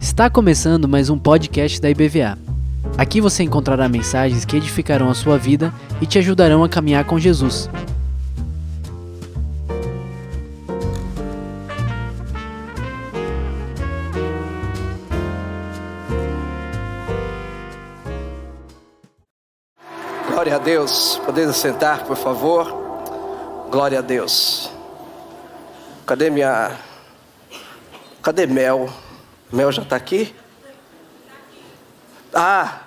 Está começando mais um podcast da IBVA. Aqui você encontrará mensagens que edificarão a sua vida e te ajudarão a caminhar com Jesus. Glória a Deus. Podemos sentar, por favor. Glória a Deus. Cadê minha. Cadê Mel? Mel já está aqui? Ah,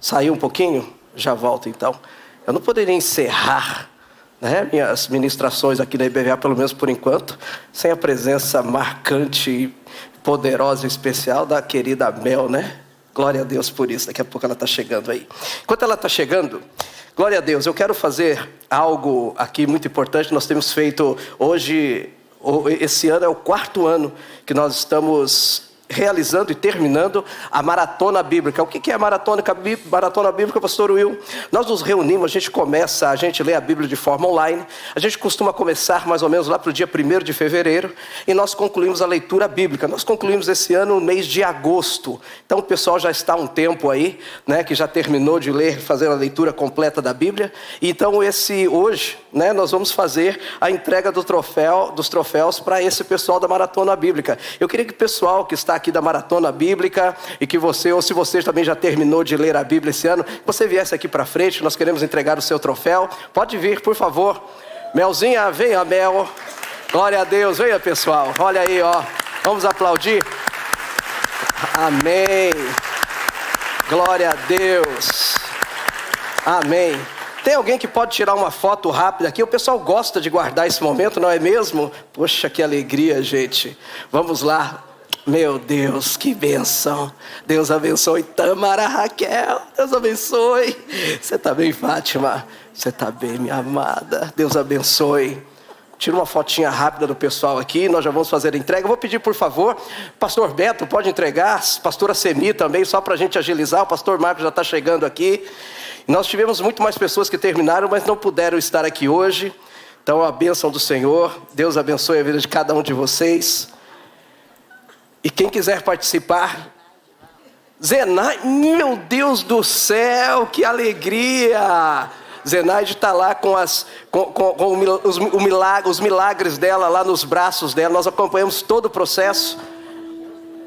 saiu um pouquinho? Já volto então. Eu não poderia encerrar né, minhas ministrações aqui na IBVA, pelo menos por enquanto, sem a presença marcante, poderosa e especial da querida Mel, né? Glória a Deus por isso. Daqui a pouco ela está chegando aí. Enquanto ela está chegando, glória a Deus, eu quero fazer algo aqui muito importante. Nós temos feito hoje, esse ano é o quarto ano que nós estamos realizando e terminando a maratona bíblica. O que é a maratona, maratona bíblica, pastor Will? Nós nos reunimos, a gente começa, a gente lê a Bíblia de forma online, a gente costuma começar mais ou menos lá para o dia 1 de fevereiro, e nós concluímos a leitura bíblica. Nós concluímos esse ano no mês de agosto. Então o pessoal já está um tempo aí, né, que já terminou de ler, fazer a leitura completa da Bíblia. Então esse hoje, né, nós vamos fazer a entrega do troféu, dos troféus para esse pessoal da maratona bíblica. Eu queria que o pessoal que está aqui da maratona bíblica e que você, ou se você também já terminou de ler a Bíblia esse ano, você viesse aqui para frente, nós queremos entregar o seu troféu. Pode vir, por favor. Melzinha, venha, Mel. Glória a Deus, venha pessoal. Olha aí, ó. Vamos aplaudir. Amém. Glória a Deus. Amém. Tem alguém que pode tirar uma foto rápida aqui? O pessoal gosta de guardar esse momento, não é mesmo? Poxa, que alegria, gente. Vamos lá. Meu Deus, que benção. Deus abençoe Tamara Raquel. Deus abençoe. Você está bem, Fátima? Você está bem, minha amada. Deus abençoe. Tira uma fotinha rápida do pessoal aqui, nós já vamos fazer a entrega. Eu vou pedir, por favor, pastor Beto, pode entregar, pastora Semi também, só para a gente agilizar. O pastor Marcos já está chegando aqui. Nós tivemos muito mais pessoas que terminaram, mas não puderam estar aqui hoje. Então, a bênção do Senhor, Deus abençoe a vida de cada um de vocês. E quem quiser participar, Zenaide, meu Deus do céu, que alegria! Zenaide está lá com, as, com, com, com os, milagre, os milagres dela lá nos braços dela, nós acompanhamos todo o processo.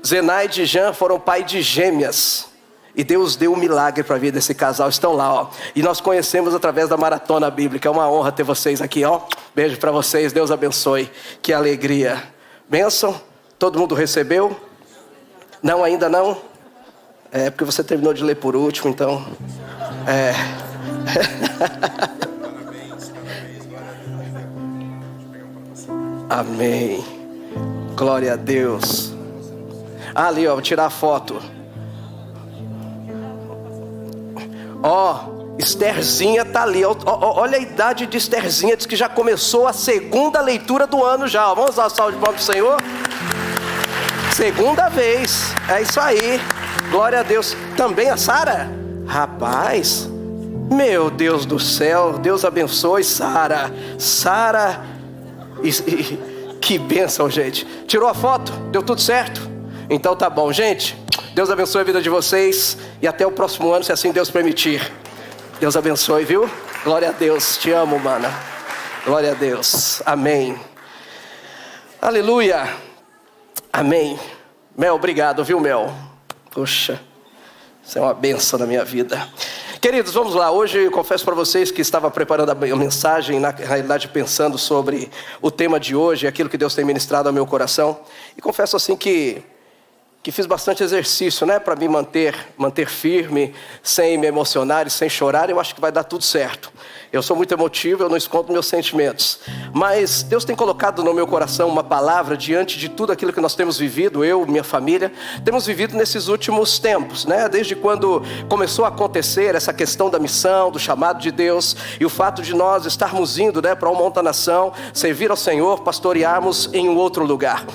Zenaide e Jean foram pai de gêmeas. E Deus deu um milagre para a vida desse casal. Estão lá, ó. E nós conhecemos através da maratona bíblica. É uma honra ter vocês aqui, ó. Beijo para vocês. Deus abençoe. Que alegria. Bênção. Todo mundo recebeu? Não, ainda não? É porque você terminou de ler por último, então. É. Amém. Glória a Deus. Ah, ali, ó, vou tirar a foto. Ó, Estherzinha tá ali. Olha a idade de Estherzinha, diz que já começou a segunda leitura do ano já. Vamos dar salve de palmas pro Senhor. Segunda vez. É isso aí. Glória a Deus. Também a Sara? Rapaz. Meu Deus do céu. Deus abençoe Sara. Sara. Que bênção, gente. Tirou a foto? Deu tudo certo? Então tá bom, gente. Deus abençoe a vida de vocês. E até o próximo ano, se assim Deus permitir. Deus abençoe, viu? Glória a Deus. Te amo, mana. Glória a Deus. Amém. Aleluia. Amém. Mel, obrigado, viu, Mel? Puxa, isso é uma benção na minha vida. Queridos, vamos lá. Hoje eu confesso para vocês que estava preparando a mensagem, na realidade pensando sobre o tema de hoje, aquilo que Deus tem ministrado ao meu coração. E confesso assim que que fiz bastante exercício, né, para me manter, manter firme, sem me emocionar e sem chorar. Eu acho que vai dar tudo certo. Eu sou muito emotivo, eu não escondo meus sentimentos. Mas Deus tem colocado no meu coração uma palavra diante de tudo aquilo que nós temos vivido, eu, minha família, temos vivido nesses últimos tempos, né? Desde quando começou a acontecer essa questão da missão, do chamado de Deus e o fato de nós estarmos indo, né, para uma outra nação, servir ao Senhor, pastorearmos em um outro lugar.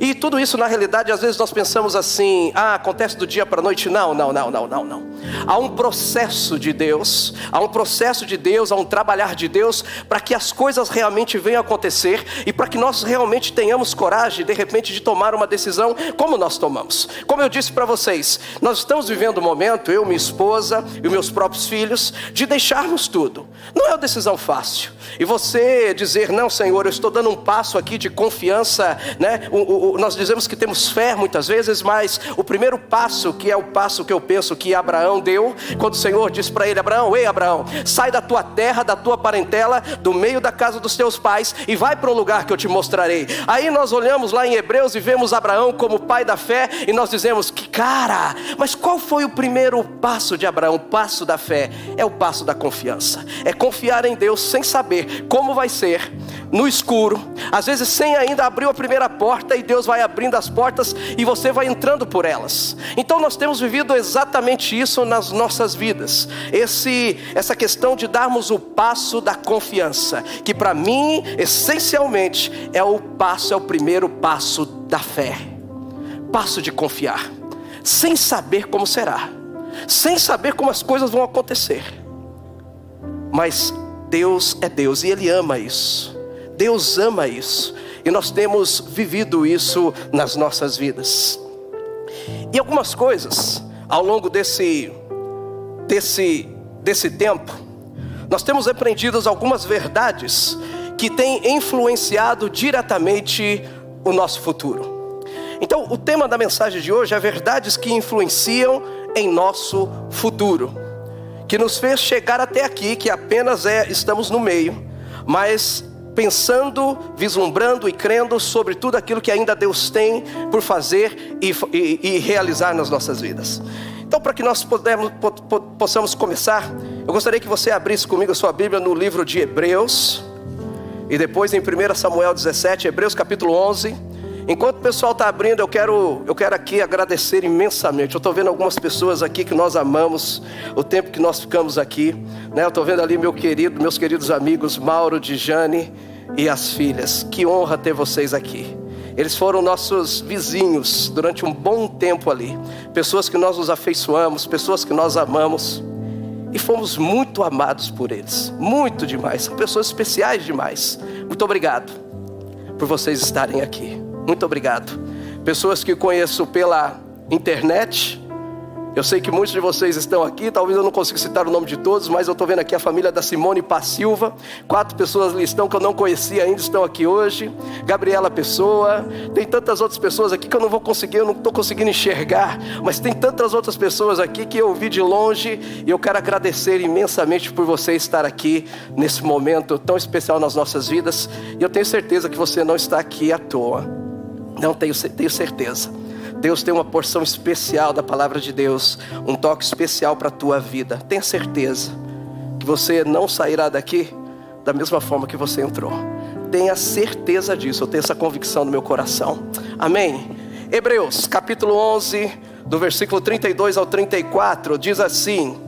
E tudo isso, na realidade, às vezes nós pensamos assim: ah, acontece do dia para a noite. Não, não, não, não, não, não. Há um processo de Deus, há um processo de Deus, há um trabalhar de Deus para que as coisas realmente venham acontecer e para que nós realmente tenhamos coragem, de repente, de tomar uma decisão como nós tomamos. Como eu disse para vocês, nós estamos vivendo um momento, eu, minha esposa e meus próprios filhos, de deixarmos tudo. Não é uma decisão fácil. E você dizer, não, Senhor, eu estou dando um passo aqui de confiança, né? O, o, nós dizemos que temos fé muitas vezes, mas o primeiro passo, que é o passo que eu penso que Abraão deu, quando o Senhor disse para ele: Abraão, ei Abraão, sai da tua terra, da tua parentela, do meio da casa dos teus pais e vai para o lugar que eu te mostrarei. Aí nós olhamos lá em Hebreus e vemos Abraão como pai da fé e nós dizemos: que cara, mas qual foi o primeiro passo de Abraão? O passo da fé é o passo da confiança, é confiar em Deus sem saber como vai ser, no escuro, às vezes sem ainda abrir a primeira porta e Deus vai abrindo as portas e você vai entrando por elas. Então nós temos vivido exatamente isso nas nossas vidas. Esse essa questão de darmos o passo da confiança, que para mim essencialmente é o passo, é o primeiro passo da fé. Passo de confiar, sem saber como será, sem saber como as coisas vão acontecer. Mas Deus é Deus e ele ama isso. Deus ama isso. E nós temos vivido isso nas nossas vidas. E algumas coisas ao longo desse desse desse tempo, nós temos aprendido algumas verdades que têm influenciado diretamente o nosso futuro. Então, o tema da mensagem de hoje é verdades que influenciam em nosso futuro, que nos fez chegar até aqui, que apenas é estamos no meio, mas pensando, vislumbrando e crendo sobre tudo aquilo que ainda Deus tem por fazer e, e, e realizar nas nossas vidas. Então, para que nós possamos começar, eu gostaria que você abrisse comigo a sua Bíblia no livro de Hebreus, e depois em 1 Samuel 17, Hebreus capítulo 11. Enquanto o pessoal está abrindo, eu quero, eu quero aqui agradecer imensamente. Eu estou vendo algumas pessoas aqui que nós amamos, o tempo que nós ficamos aqui. Né? Eu estou vendo ali meu querido, meus queridos amigos Mauro, Dijane e as filhas. Que honra ter vocês aqui. Eles foram nossos vizinhos durante um bom tempo ali. Pessoas que nós nos afeiçoamos, pessoas que nós amamos. E fomos muito amados por eles. Muito demais. São pessoas especiais demais. Muito obrigado por vocês estarem aqui. Muito obrigado. Pessoas que conheço pela internet. Eu sei que muitos de vocês estão aqui, talvez eu não consiga citar o nome de todos, mas eu estou vendo aqui a família da Simone Passilva. Quatro pessoas ali estão que eu não conhecia ainda, estão aqui hoje. Gabriela Pessoa. Tem tantas outras pessoas aqui que eu não vou conseguir, eu não estou conseguindo enxergar. Mas tem tantas outras pessoas aqui que eu vi de longe. E eu quero agradecer imensamente por você estar aqui nesse momento tão especial nas nossas vidas. E eu tenho certeza que você não está aqui à toa. Não tenho, tenho certeza. Deus tem uma porção especial da palavra de Deus, um toque especial para a tua vida. Tenha certeza que você não sairá daqui da mesma forma que você entrou. Tenha certeza disso, eu tenho essa convicção no meu coração. Amém. Hebreus, capítulo 11, do versículo 32 ao 34, diz assim: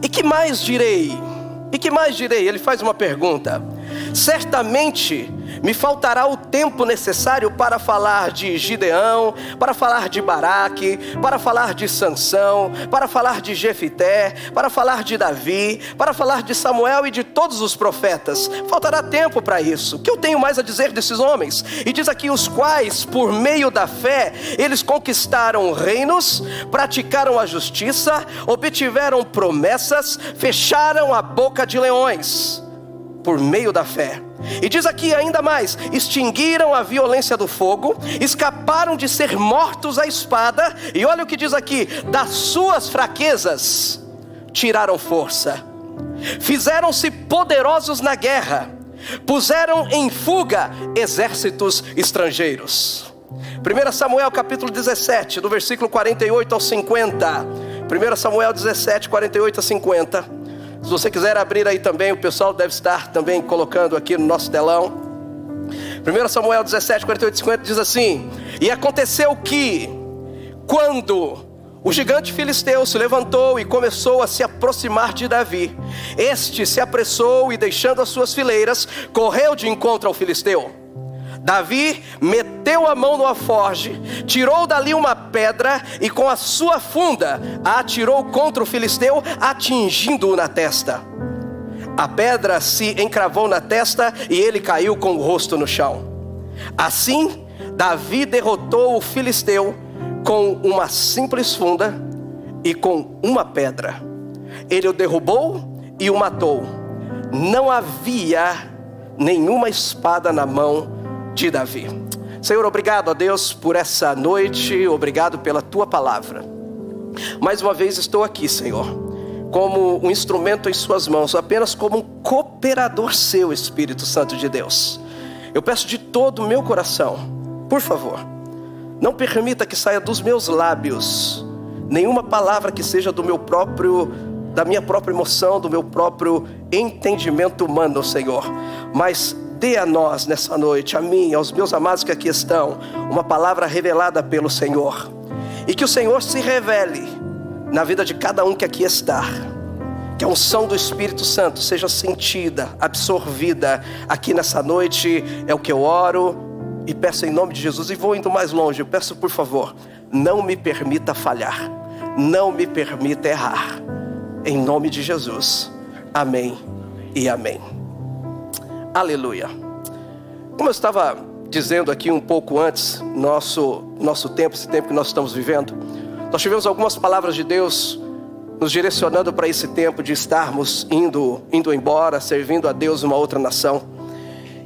E que mais direi? E que mais direi? Ele faz uma pergunta. Certamente me faltará o tempo necessário para falar de Gideão, para falar de Baraque, para falar de Sansão, para falar de Jefité, para falar de Davi, para falar de Samuel e de todos os profetas. Faltará tempo para isso. O que eu tenho mais a dizer desses homens? E diz aqui os quais, por meio da fé, eles conquistaram reinos, praticaram a justiça, obtiveram promessas, fecharam a boca de leões por meio da fé. E diz aqui ainda mais: extinguiram a violência do fogo, escaparam de ser mortos à espada, e olha o que diz aqui: das suas fraquezas tiraram força, fizeram-se poderosos na guerra, puseram em fuga exércitos estrangeiros. 1 Samuel capítulo 17, do versículo 48 ao 50. 1 Samuel 17, 48 a 50. Se você quiser abrir aí também, o pessoal deve estar também colocando aqui no nosso telão. 1 Samuel 17, 48 e 50 diz assim: E aconteceu que, quando o gigante filisteu se levantou e começou a se aproximar de Davi, este se apressou e, deixando as suas fileiras, correu de encontro ao filisteu. Davi meteu a mão no alforge, tirou dali uma pedra e com a sua funda a atirou contra o filisteu, atingindo-o na testa. A pedra se encravou na testa e ele caiu com o rosto no chão. Assim, Davi derrotou o filisteu com uma simples funda e com uma pedra. Ele o derrubou e o matou. Não havia nenhuma espada na mão de Davi. Senhor, obrigado a Deus por essa noite, obrigado pela tua palavra. Mais uma vez estou aqui, Senhor, como um instrumento em Suas mãos, apenas como um cooperador seu, Espírito Santo de Deus. Eu peço de todo o meu coração, por favor, não permita que saia dos meus lábios nenhuma palavra que seja do meu próprio da minha própria emoção, do meu próprio entendimento humano, Senhor, mas dê a nós nessa noite, a mim, aos meus amados que aqui estão, uma palavra revelada pelo Senhor. E que o Senhor se revele na vida de cada um que aqui está. Que a unção do Espírito Santo seja sentida, absorvida aqui nessa noite, é o que eu oro e peço em nome de Jesus. E vou indo mais longe, eu peço por favor, não me permita falhar, não me permita errar. Em nome de Jesus. Amém e amém. Aleluia. Como eu estava dizendo aqui um pouco antes, nosso, nosso tempo, esse tempo que nós estamos vivendo, nós tivemos algumas palavras de Deus nos direcionando para esse tempo de estarmos indo, indo embora, servindo a Deus uma outra nação.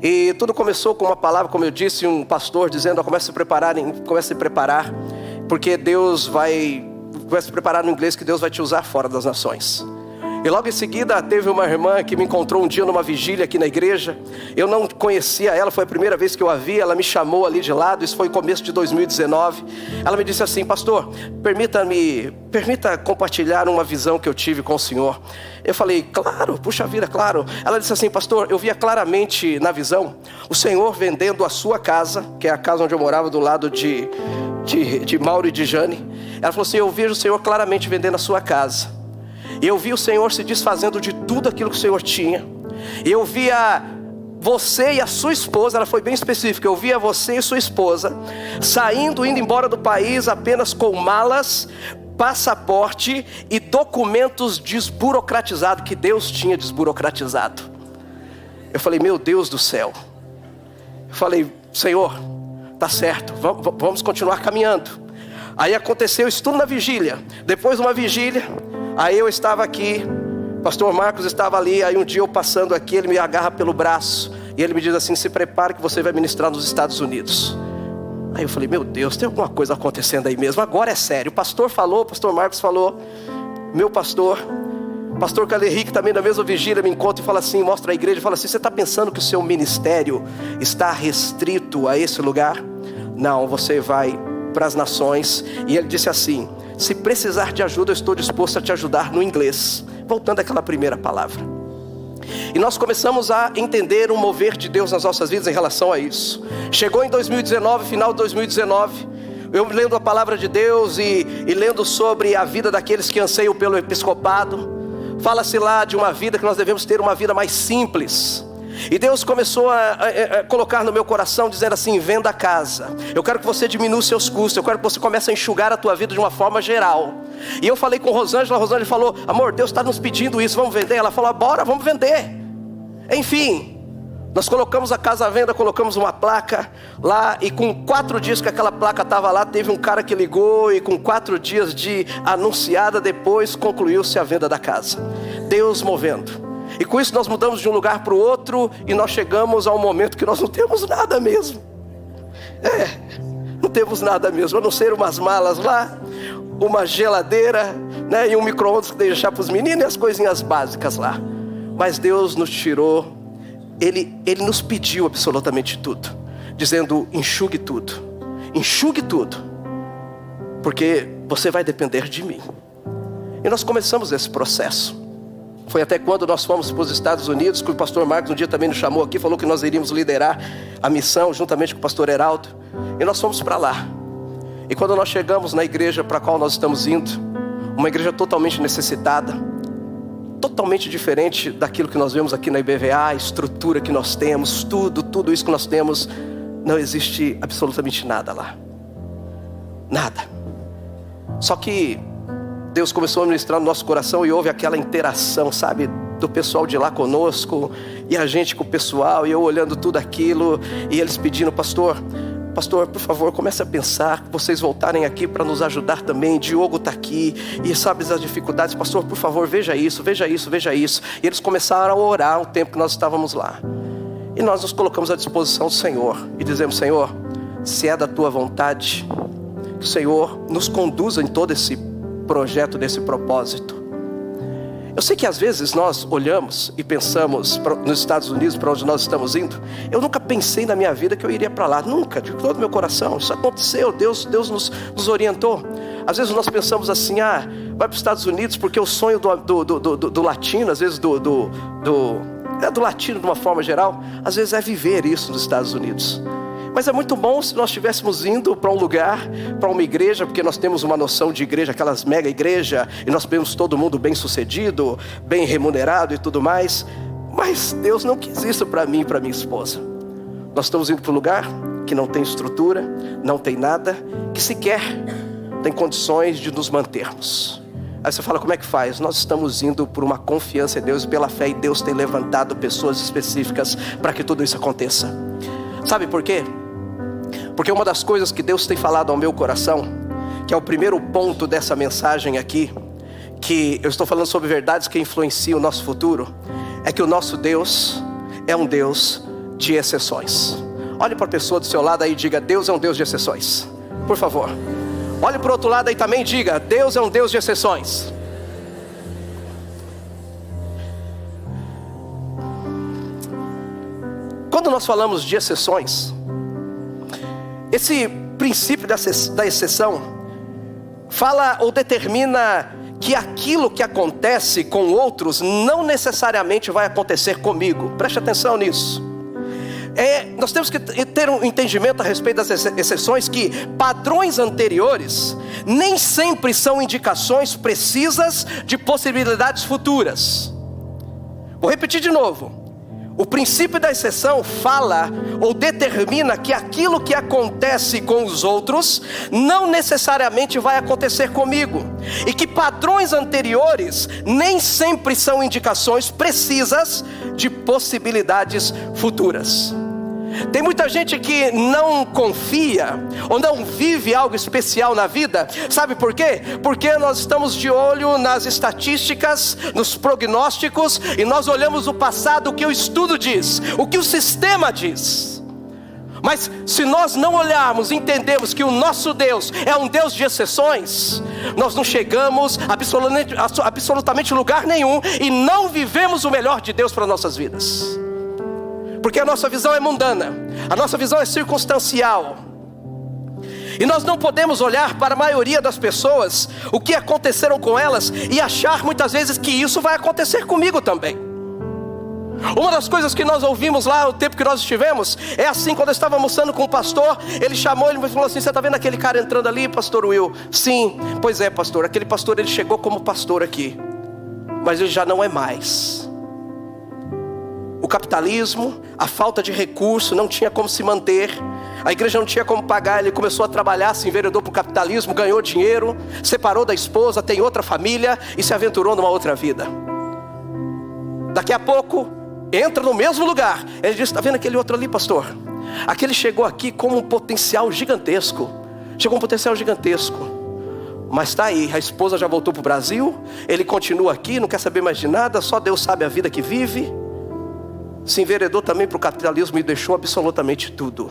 E tudo começou com uma palavra, como eu disse, um pastor dizendo: comece a se preparar, comece a se preparar, porque Deus vai, comece a se preparar no inglês que Deus vai te usar fora das nações. E logo em seguida teve uma irmã que me encontrou um dia numa vigília aqui na igreja. Eu não conhecia ela, foi a primeira vez que eu a vi. Ela me chamou ali de lado, isso foi começo de 2019. Ela me disse assim: Pastor, permita-me, permita compartilhar uma visão que eu tive com o Senhor. Eu falei: Claro, puxa vida, claro. Ela disse assim: Pastor, eu via claramente na visão o Senhor vendendo a sua casa, que é a casa onde eu morava do lado de, de, de Mauro e de Jane. Ela falou assim: Eu vejo o Senhor claramente vendendo a sua casa. Eu vi o Senhor se desfazendo de tudo aquilo que o Senhor tinha. Eu via você e a sua esposa, ela foi bem específica. Eu via você e sua esposa saindo, indo embora do país apenas com malas, passaporte e documentos desburocratizados que Deus tinha desburocratizado. Eu falei, meu Deus do céu. Eu falei, Senhor, tá certo, vamos continuar caminhando. Aí aconteceu isso tudo na vigília. Depois de uma vigília, Aí eu estava aqui, pastor Marcos estava ali, aí um dia eu passando aqui, ele me agarra pelo braço e ele me diz assim: "Se prepare que você vai ministrar nos Estados Unidos". Aí eu falei: "Meu Deus, tem alguma coisa acontecendo aí mesmo. Agora é sério". O pastor falou, o pastor Marcos falou, meu pastor, pastor Calerrique também na mesma vigília me encontra e fala assim, mostra a igreja, e fala assim: "Você está pensando que o seu ministério está restrito a esse lugar?" Não, você vai para as nações. E ele disse assim: se precisar de ajuda, eu estou disposto a te ajudar no inglês. Voltando àquela primeira palavra. E nós começamos a entender o mover de Deus nas nossas vidas em relação a isso. Chegou em 2019, final de 2019, eu lendo a palavra de Deus e, e lendo sobre a vida daqueles que anseiam pelo episcopado. Fala-se lá de uma vida que nós devemos ter uma vida mais simples e Deus começou a, a, a, colocar no meu coração, dizendo assim: venda a casa. Eu quero que você diminua os seus custos. Eu quero que você comece a enxugar a tua vida de uma forma geral. E eu falei com Rosângela, Rosângela falou: amor, Deus está nos pedindo isso, vamos vender. Ela falou: bora, vamos vender. Enfim, nós colocamos a casa à venda, colocamos uma placa lá, e com quatro dias que aquela placa estava lá, teve um cara que ligou, e com quatro dias de anunciada depois, concluiu-se a venda da casa. Deus movendo. E com isso nós mudamos de um lugar para o outro e nós chegamos a um momento que nós não temos nada mesmo. É, não temos nada mesmo, a não ser umas malas lá, uma geladeira, né, e um micro-ondas que deixar para os meninos e as coisinhas básicas lá. Mas Deus nos tirou, Ele, Ele nos pediu absolutamente tudo, dizendo: enxugue tudo, enxugue tudo, porque você vai depender de mim. E nós começamos esse processo. Foi até quando nós fomos para os Estados Unidos, que o pastor Marcos um dia também nos chamou aqui, falou que nós iríamos liderar a missão juntamente com o pastor Heraldo. E nós fomos para lá. E quando nós chegamos na igreja para a qual nós estamos indo, uma igreja totalmente necessitada, totalmente diferente daquilo que nós vemos aqui na IBVA, a estrutura que nós temos, tudo, tudo isso que nós temos, não existe absolutamente nada lá. Nada. Só que Deus começou a ministrar no nosso coração e houve aquela interação, sabe, do pessoal de lá conosco e a gente com o pessoal e eu olhando tudo aquilo e eles pedindo, pastor, pastor, por favor, comece a pensar, vocês voltarem aqui para nos ajudar também. Diogo está aqui e sabe as dificuldades, pastor, por favor, veja isso, veja isso, veja isso. E eles começaram a orar o tempo que nós estávamos lá. E nós nos colocamos à disposição do Senhor e dizemos: Senhor, se é da tua vontade, que o Senhor nos conduza em todo esse projeto, desse propósito. Eu sei que às vezes nós olhamos e pensamos nos Estados Unidos, para onde nós estamos indo. Eu nunca pensei na minha vida que eu iria para lá, nunca, de todo meu coração. Isso aconteceu, Deus, Deus nos, nos orientou. Às vezes nós pensamos assim, ah, vai para os Estados Unidos porque o sonho do, do, do, do, do latino, às vezes do, do, do, é do latino de uma forma geral, às vezes é viver isso nos Estados Unidos. Mas é muito bom se nós estivéssemos indo para um lugar, para uma igreja, porque nós temos uma noção de igreja, aquelas mega igreja, e nós vemos todo mundo bem sucedido, bem remunerado e tudo mais. Mas Deus não quis isso para mim e para minha esposa. Nós estamos indo para um lugar que não tem estrutura, não tem nada, que sequer tem condições de nos mantermos. Aí você fala, como é que faz? Nós estamos indo por uma confiança em Deus e pela fé, e Deus tem levantado pessoas específicas para que tudo isso aconteça. Sabe por quê? Porque uma das coisas que Deus tem falado ao meu coração, que é o primeiro ponto dessa mensagem aqui, que eu estou falando sobre verdades que influenciam o nosso futuro, é que o nosso Deus é um Deus de exceções. Olhe para a pessoa do seu lado aí e diga: Deus é um Deus de exceções. Por favor. Olhe para o outro lado aí também e diga: Deus é um Deus de exceções. Quando nós falamos de exceções, esse princípio da exceção fala ou determina que aquilo que acontece com outros não necessariamente vai acontecer comigo. Preste atenção nisso. É, nós temos que ter um entendimento a respeito das exceções que padrões anteriores nem sempre são indicações precisas de possibilidades futuras. Vou repetir de novo. O princípio da exceção fala ou determina que aquilo que acontece com os outros não necessariamente vai acontecer comigo, e que padrões anteriores nem sempre são indicações precisas de possibilidades futuras. Tem muita gente que não confia ou não vive algo especial na vida, sabe por quê? Porque nós estamos de olho nas estatísticas, nos prognósticos e nós olhamos o passado, o que o estudo diz, o que o sistema diz. Mas se nós não olharmos entendemos que o nosso Deus é um Deus de exceções, nós não chegamos absolutamente, absolutamente lugar nenhum e não vivemos o melhor de Deus para nossas vidas porque a nossa visão é mundana, a nossa visão é circunstancial. E nós não podemos olhar para a maioria das pessoas, o que aconteceram com elas, e achar muitas vezes que isso vai acontecer comigo também. Uma das coisas que nós ouvimos lá, o tempo que nós estivemos, é assim: quando eu estava almoçando com o pastor, ele chamou, ele falou assim: Você está vendo aquele cara entrando ali, pastor Will? Sim, pois é, pastor. Aquele pastor ele chegou como pastor aqui, mas ele já não é mais o capitalismo, a falta de recurso, não tinha como se manter, a igreja não tinha como pagar, ele começou a trabalhar, se enveredou para o capitalismo, ganhou dinheiro, separou da esposa, tem outra família e se aventurou numa outra vida. Daqui a pouco, entra no mesmo lugar, ele diz: Está vendo aquele outro ali, pastor? Aquele chegou aqui com um potencial gigantesco, chegou um potencial gigantesco. Mas está aí, a esposa já voltou para o Brasil, ele continua aqui, não quer saber mais de nada, só Deus sabe a vida que vive se enveredou também para o capitalismo e deixou absolutamente tudo.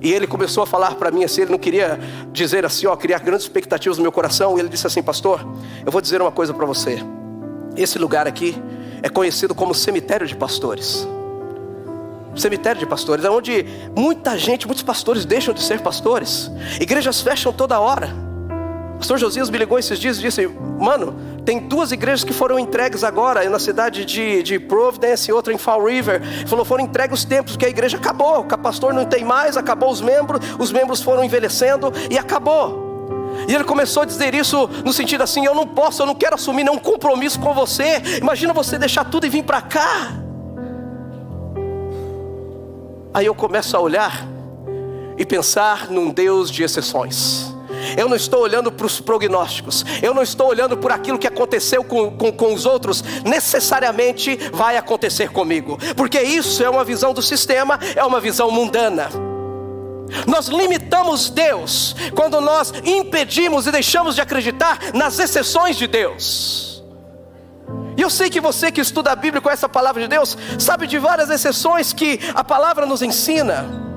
E ele começou a falar para mim assim, ele não queria dizer assim, ó, criar grandes expectativas no meu coração. Ele disse assim, pastor, eu vou dizer uma coisa para você. Esse lugar aqui é conhecido como cemitério de pastores. Cemitério de pastores, é onde muita gente, muitos pastores deixam de ser pastores. Igrejas fecham toda hora. Pastor Josias me ligou esses dias e disse: Mano, tem duas igrejas que foram entregues agora, na cidade de, de Providence e outra em Fall River. Falou, foram entregues os tempos, que a igreja acabou, o pastor não tem mais, acabou os membros, os membros foram envelhecendo e acabou. E ele começou a dizer isso no sentido assim: eu não posso, eu não quero assumir nenhum compromisso com você. Imagina você deixar tudo e vir para cá. Aí eu começo a olhar e pensar num Deus de exceções. Eu não estou olhando para os prognósticos, eu não estou olhando por aquilo que aconteceu com, com, com, os outros, necessariamente vai acontecer comigo, porque isso é uma visão do sistema, é uma visão mundana. Nós limitamos Deus quando nós impedimos e deixamos de acreditar nas exceções de Deus. E eu sei que você que estuda a Bíblia com essa palavra de Deus, sabe de várias exceções que a palavra nos ensina.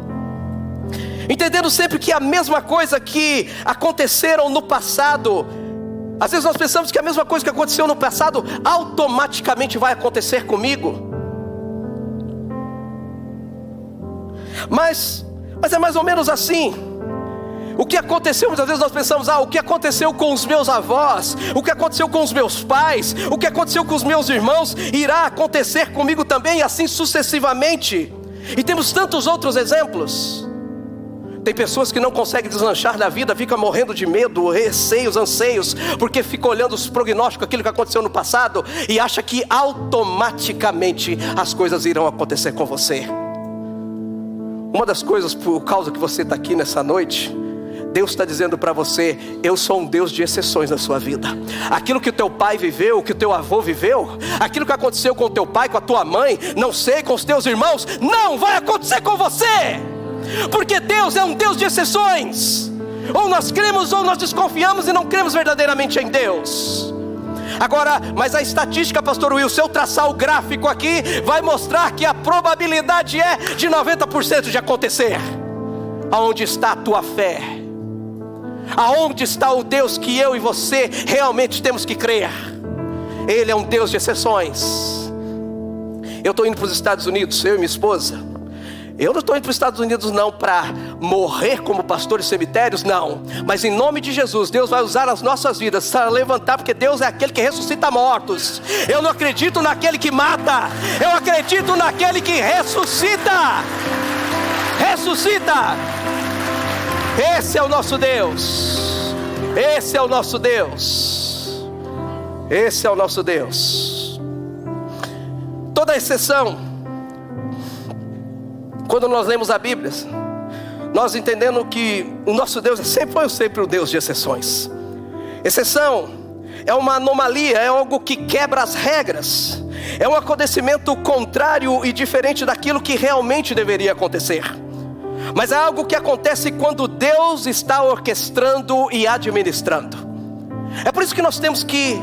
Entendendo sempre que a mesma coisa que aconteceram no passado, às vezes nós pensamos que a mesma coisa que aconteceu no passado automaticamente vai acontecer comigo. Mas, mas é mais ou menos assim. O que aconteceu, muitas vezes nós pensamos, ah, o que aconteceu com os meus avós, o que aconteceu com os meus pais, o que aconteceu com os meus irmãos, irá acontecer comigo também, e assim sucessivamente. E temos tantos outros exemplos. Tem pessoas que não conseguem deslanchar da vida, fica morrendo de medo, receios, anseios, porque fica olhando os prognósticos, aquilo que aconteceu no passado, e acha que automaticamente as coisas irão acontecer com você. Uma das coisas por causa que você está aqui nessa noite, Deus está dizendo para você: eu sou um Deus de exceções na sua vida. Aquilo que o teu pai viveu, o que o teu avô viveu, aquilo que aconteceu com o teu pai, com a tua mãe, não sei, com os teus irmãos, não vai acontecer com você porque Deus é um Deus de exceções. Ou nós cremos ou nós desconfiamos e não cremos verdadeiramente em Deus. Agora, mas a estatística, pastor Will, se eu traçar o gráfico aqui, vai mostrar que a probabilidade é de 90% de acontecer. Aonde está a tua fé? Aonde está o Deus que eu e você realmente temos que crer? Ele é um Deus de exceções. Eu estou indo para os Estados Unidos, eu e minha esposa. Eu não estou indo para os Estados Unidos não para morrer como pastores cemitérios, não. Mas em nome de Jesus, Deus vai usar as nossas vidas para levantar, porque Deus é aquele que ressuscita mortos. Eu não acredito naquele que mata, eu acredito naquele que ressuscita. Ressuscita. Esse é o nosso Deus. Esse é o nosso Deus. Esse é o nosso Deus. Toda exceção quando nós lemos a Bíblia, nós entendendo que o nosso Deus é sempre foi sempre o Deus de exceções. Exceção é uma anomalia, é algo que quebra as regras, é um acontecimento contrário e diferente daquilo que realmente deveria acontecer. Mas é algo que acontece quando Deus está orquestrando e administrando. É por isso que nós temos que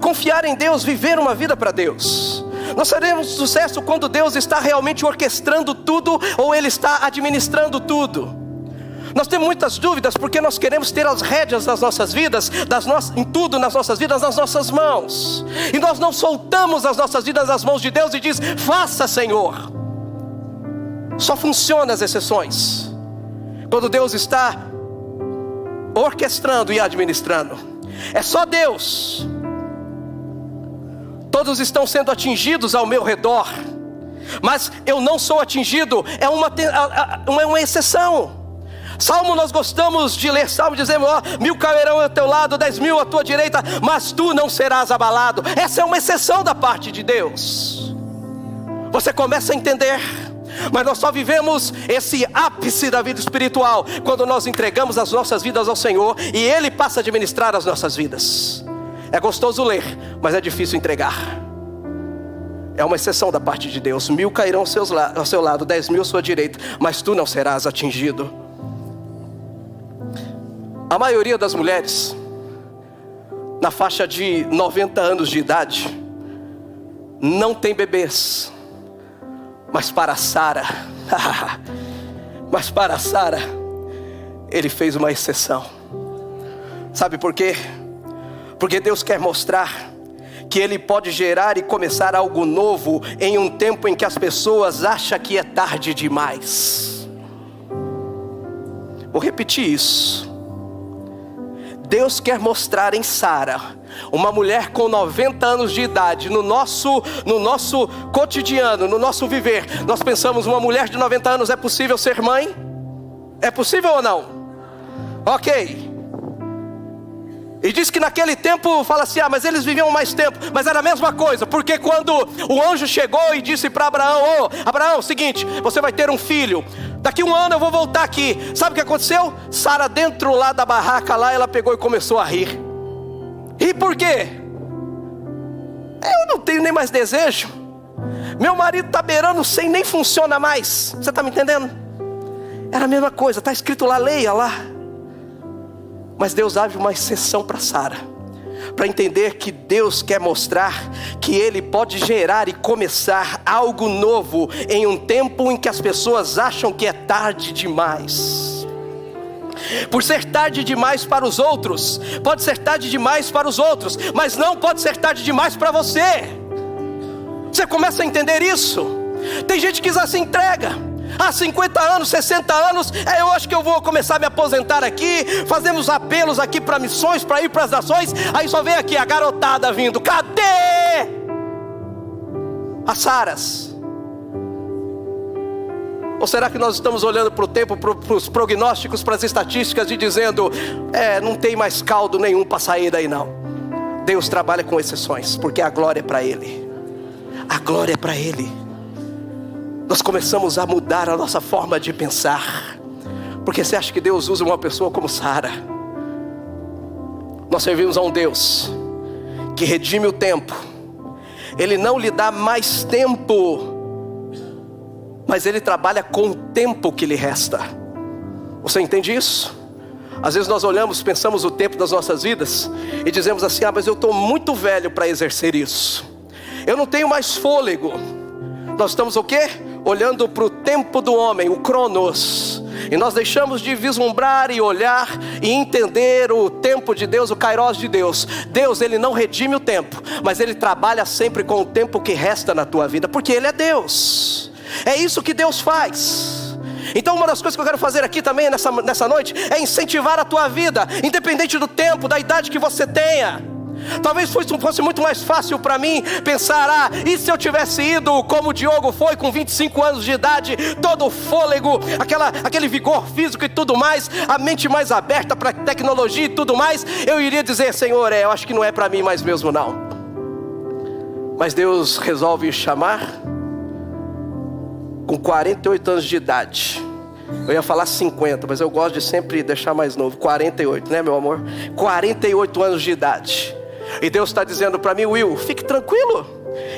confiar em Deus, viver uma vida para Deus. Nós teremos sucesso quando Deus está realmente orquestrando tudo ou Ele está administrando tudo. Nós temos muitas dúvidas porque nós queremos ter as rédeas das nossas vidas, das no... em tudo nas nossas vidas, nas nossas mãos. E nós não soltamos as nossas vidas nas mãos de Deus e diz: "Faça, Senhor". Só funciona as exceções. Quando Deus está orquestrando e administrando. É só Deus todos estão sendo atingidos ao meu redor, mas eu não sou atingido, é uma, uma, uma exceção. Salmo nós gostamos de ler, Salmo dizemos: ó, mil cairão ao teu lado, dez mil à tua direita, mas tu não serás abalado. Essa é uma exceção da parte de Deus. Você começa a entender, mas nós só vivemos esse ápice da vida espiritual quando nós entregamos as nossas vidas ao Senhor e Ele passa a administrar as nossas vidas. É gostoso ler, mas é difícil entregar. É uma exceção da parte de Deus. Mil cairão ao, seu lado, dez mil à sua direita, mas tu não serás atingido. A maioria das mulheres, na faixa de 90 anos de idade, não tem bebês. Mas para Sara, mas para Sara, ele fez uma exceção. Sabe por quê? Porque Deus quer mostrar que Ele pode gerar e começar algo novo em um tempo em que as pessoas acham que é tarde demais. Vou repetir isso. Deus quer mostrar em Sara, uma mulher com 90 anos de idade, no nosso, no nosso cotidiano, no nosso viver, nós pensamos: uma mulher de 90 anos é possível ser mãe? É possível ou não? Ok, E diz que naquele tempo, fala assim: ah, mas eles viviam mais tempo, mas era a mesma coisa, porque quando o anjo chegou e disse para Abraão: oh, Abraão, seguinte, você vai ter um filho, daqui um ano eu vou voltar aqui. Sabe o que aconteceu? Sara, dentro lá da barraca, lá, ela pegou e começou a rir. E por quê? Eu não tenho nem mais desejo. Meu marido está beirando sem nem funciona mais. Você está me entendendo? Era a mesma coisa, está escrito lá, leia lá. Mas Deus abre uma exceção para Sara, para entender que Deus quer mostrar que Ele pode gerar e começar algo novo em um tempo em que as pessoas acham que é tarde demais. Por ser tarde demais para os outros, pode ser tarde demais para os outros, mas não pode ser tarde demais para você. Você começa a entender isso. Tem gente que já se entrega há 50 anos, 60 anos, é, eu acho que eu vou começar a me aposentar aqui. Fazemos apelos aqui para missões, para ir para as nações. Aí só vem aqui a garotada vindo. Cadê? As Saras. Ou será que nós estamos olhando para o tempo, para os prognósticos, para as estatísticas e dizendo, é, não tem mais caldo nenhum para sair daí não. Deus trabalha com exceções, porque a glória é para Ele. A glória é para Ele nós começamos a mudar a nossa forma de pensar. Porque você acha que Deus usa uma pessoa como Sara? Nós servimos a um Deus que redime o tempo. Ele não lhe dá mais tempo, mas ele trabalha com o tempo que lhe resta. Você entende isso? Às vezes nós olhamos, pensamos o tempo das nossas vidas e dizemos assim: ah, mas eu estou muito velho para exercer isso. Eu não tenho mais fôlego. Nós estamos o quê? Olhando para o tempo do homem, o Cronos, e nós deixamos de vislumbrar e olhar e entender o tempo de Deus, o Kairos de Deus. Deus, ele não redime o tempo, mas ele trabalha sempre com o tempo que resta na tua vida, porque ele é Deus. É isso que Deus faz. Então, uma das coisas que eu quero fazer aqui também nessa, nessa noite é incentivar a tua vida, independente do tempo, da idade que você tenha. Talvez fosse, muito mais fácil para mim pensar: ah, e se eu tivesse ido como o Diogo foi, com 25 anos de idade, todo o fôlego, aquela, aquele vigor físico e tudo mais, a mente mais aberta para tecnologia e tudo mais, eu iria dizer: Senhor, é, eu acho que não é para mim mais mesmo, não. Mas Deus resolve chamar com 48 anos de idade. Eu ia falar 50, mas eu gosto de sempre deixar mais novo. 48, né, meu amor? 48 anos de idade. E Deus está dizendo para mim, Will, fique tranquilo.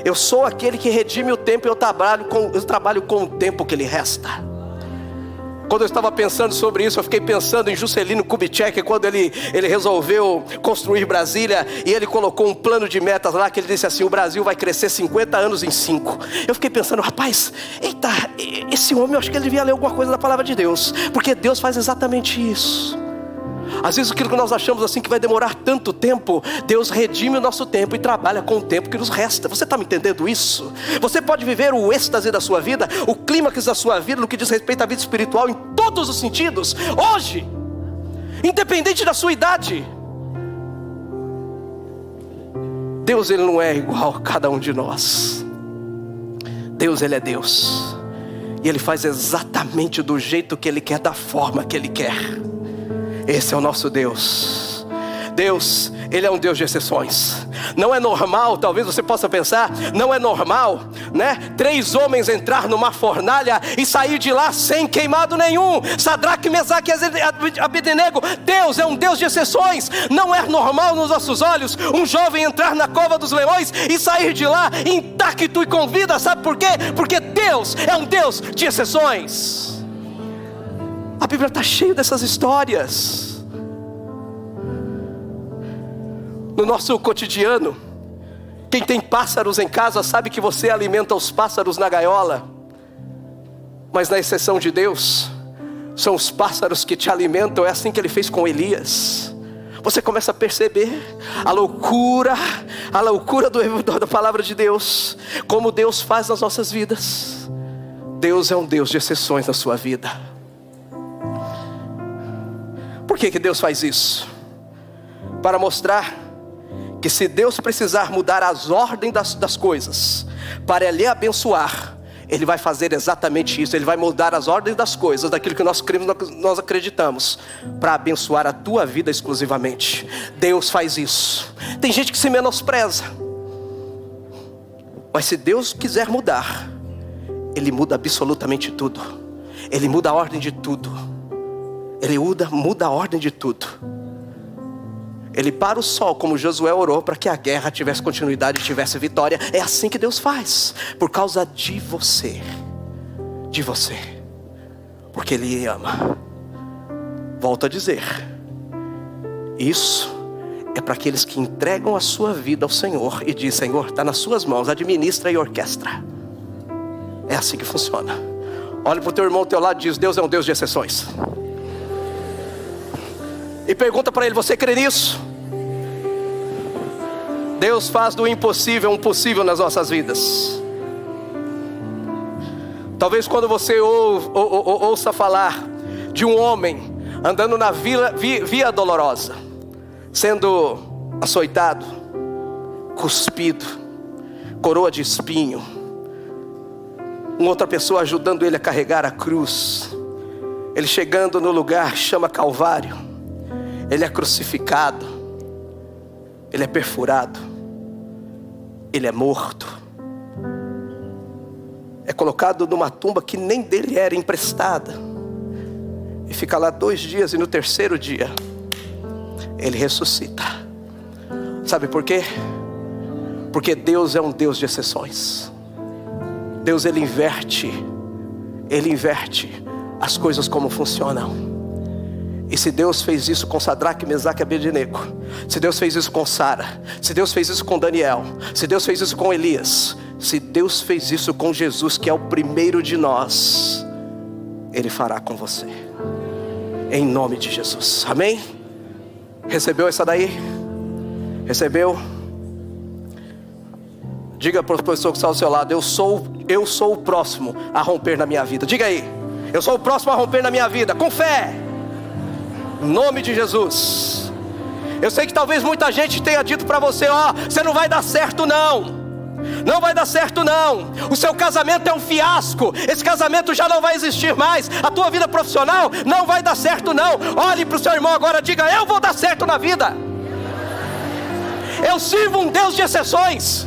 Eu sou aquele que redime o tempo e eu trabalho com, eu trabalho com o tempo que lhe resta. Quando eu estava pensando sobre isso, eu fiquei pensando em Juscelino Kubitschek, quando ele, ele resolveu construir Brasília e ele colocou um plano de metas lá que ele disse assim: o Brasil vai crescer 50 anos em 5. Eu fiquei pensando, rapaz, eita, esse homem eu acho que ele devia ler alguma coisa da palavra de Deus, porque Deus faz exatamente isso. Às vezes aquilo que nós achamos assim que vai demorar tanto tempo, Deus redime o nosso tempo e trabalha com o tempo que nos resta. Você está me entendendo isso? Você pode viver o êxtase da sua vida, o clímax da sua vida, no que diz respeito à vida espiritual, em todos os sentidos, hoje, independente da sua idade. Deus ele não é igual a cada um de nós. Deus ele é Deus. E ele faz exatamente do jeito que ele quer, da forma que ele quer. Esse é o nosso Deus. Deus, Ele é um Deus de exceções. Não é normal, talvez você possa pensar, não é normal, né? Três homens entrar numa fornalha e sair de lá sem queimado nenhum. Sadraque, Mesaque e Abednego. Deus é um Deus de exceções. Não é normal nos nossos olhos um jovem entrar na cova dos leões e sair de lá intacto e com vida. Sabe por quê? Porque Deus é um Deus de exceções. A Bíblia está cheia dessas histórias. No nosso cotidiano, quem tem pássaros em casa sabe que você alimenta os pássaros na gaiola, mas na exceção de Deus, são os pássaros que te alimentam, é assim que ele fez com Elias. Você começa a perceber a loucura, a loucura do, da palavra de Deus, como Deus faz nas nossas vidas. Deus é um Deus de exceções na sua vida. Por que, que Deus faz isso? Para mostrar que se Deus precisar mudar as ordens das, das coisas, para lhe abençoar, Ele vai fazer exatamente isso. Ele vai mudar as ordens das coisas, daquilo que nós cremos, nós acreditamos, para abençoar a tua vida exclusivamente. Deus faz isso. Tem gente que se menospreza. Mas se Deus quiser mudar, Ele muda absolutamente tudo. Ele muda a ordem de tudo. Ele muda, muda a ordem de tudo. Ele para o sol, como Josué orou, para que a guerra tivesse continuidade e tivesse vitória. É assim que Deus faz, por causa de você. De você. Porque Ele ama. Volto a dizer: isso é para aqueles que entregam a sua vida ao Senhor e diz: Senhor, está nas suas mãos, administra e orquestra. É assim que funciona. Olhe para o teu irmão ao teu lado e diz: Deus é um Deus de exceções. E pergunta para ele: Você crê nisso? Deus faz do impossível um possível nas nossas vidas. Talvez quando você ou, ou, ou, ouça falar de um homem andando na via, via dolorosa, sendo açoitado, cuspido, coroa de espinho, uma outra pessoa ajudando ele a carregar a cruz, ele chegando no lugar chama Calvário, ele é crucificado, ele é perfurado, ele é morto, é colocado numa tumba que nem dele era emprestada, e fica lá dois dias, e no terceiro dia, ele ressuscita. Sabe por quê? Porque Deus é um Deus de exceções. Deus ele inverte, ele inverte as coisas como funcionam. E se Deus fez isso com Sadraque, Mesaque e Abednego, se Deus fez isso com Sara, se Deus fez isso com Daniel, se Deus fez isso com Elias, se Deus fez isso com Jesus, que é o primeiro de nós, Ele fará com você. Em nome de Jesus. Amém? Recebeu essa daí? Recebeu? Diga para o professor que está ao seu lado: eu sou, eu sou o próximo a romper na minha vida. Diga aí, eu sou o próximo a romper na minha vida, com fé. Em nome de Jesus. Eu sei que talvez muita gente tenha dito para você: ó, oh, você não vai dar certo não. Não vai dar certo, não. O seu casamento é um fiasco. Esse casamento já não vai existir mais. A tua vida profissional não vai dar certo, não. Olhe para o seu irmão agora, diga: Eu vou dar certo na vida. Eu sirvo um Deus de exceções.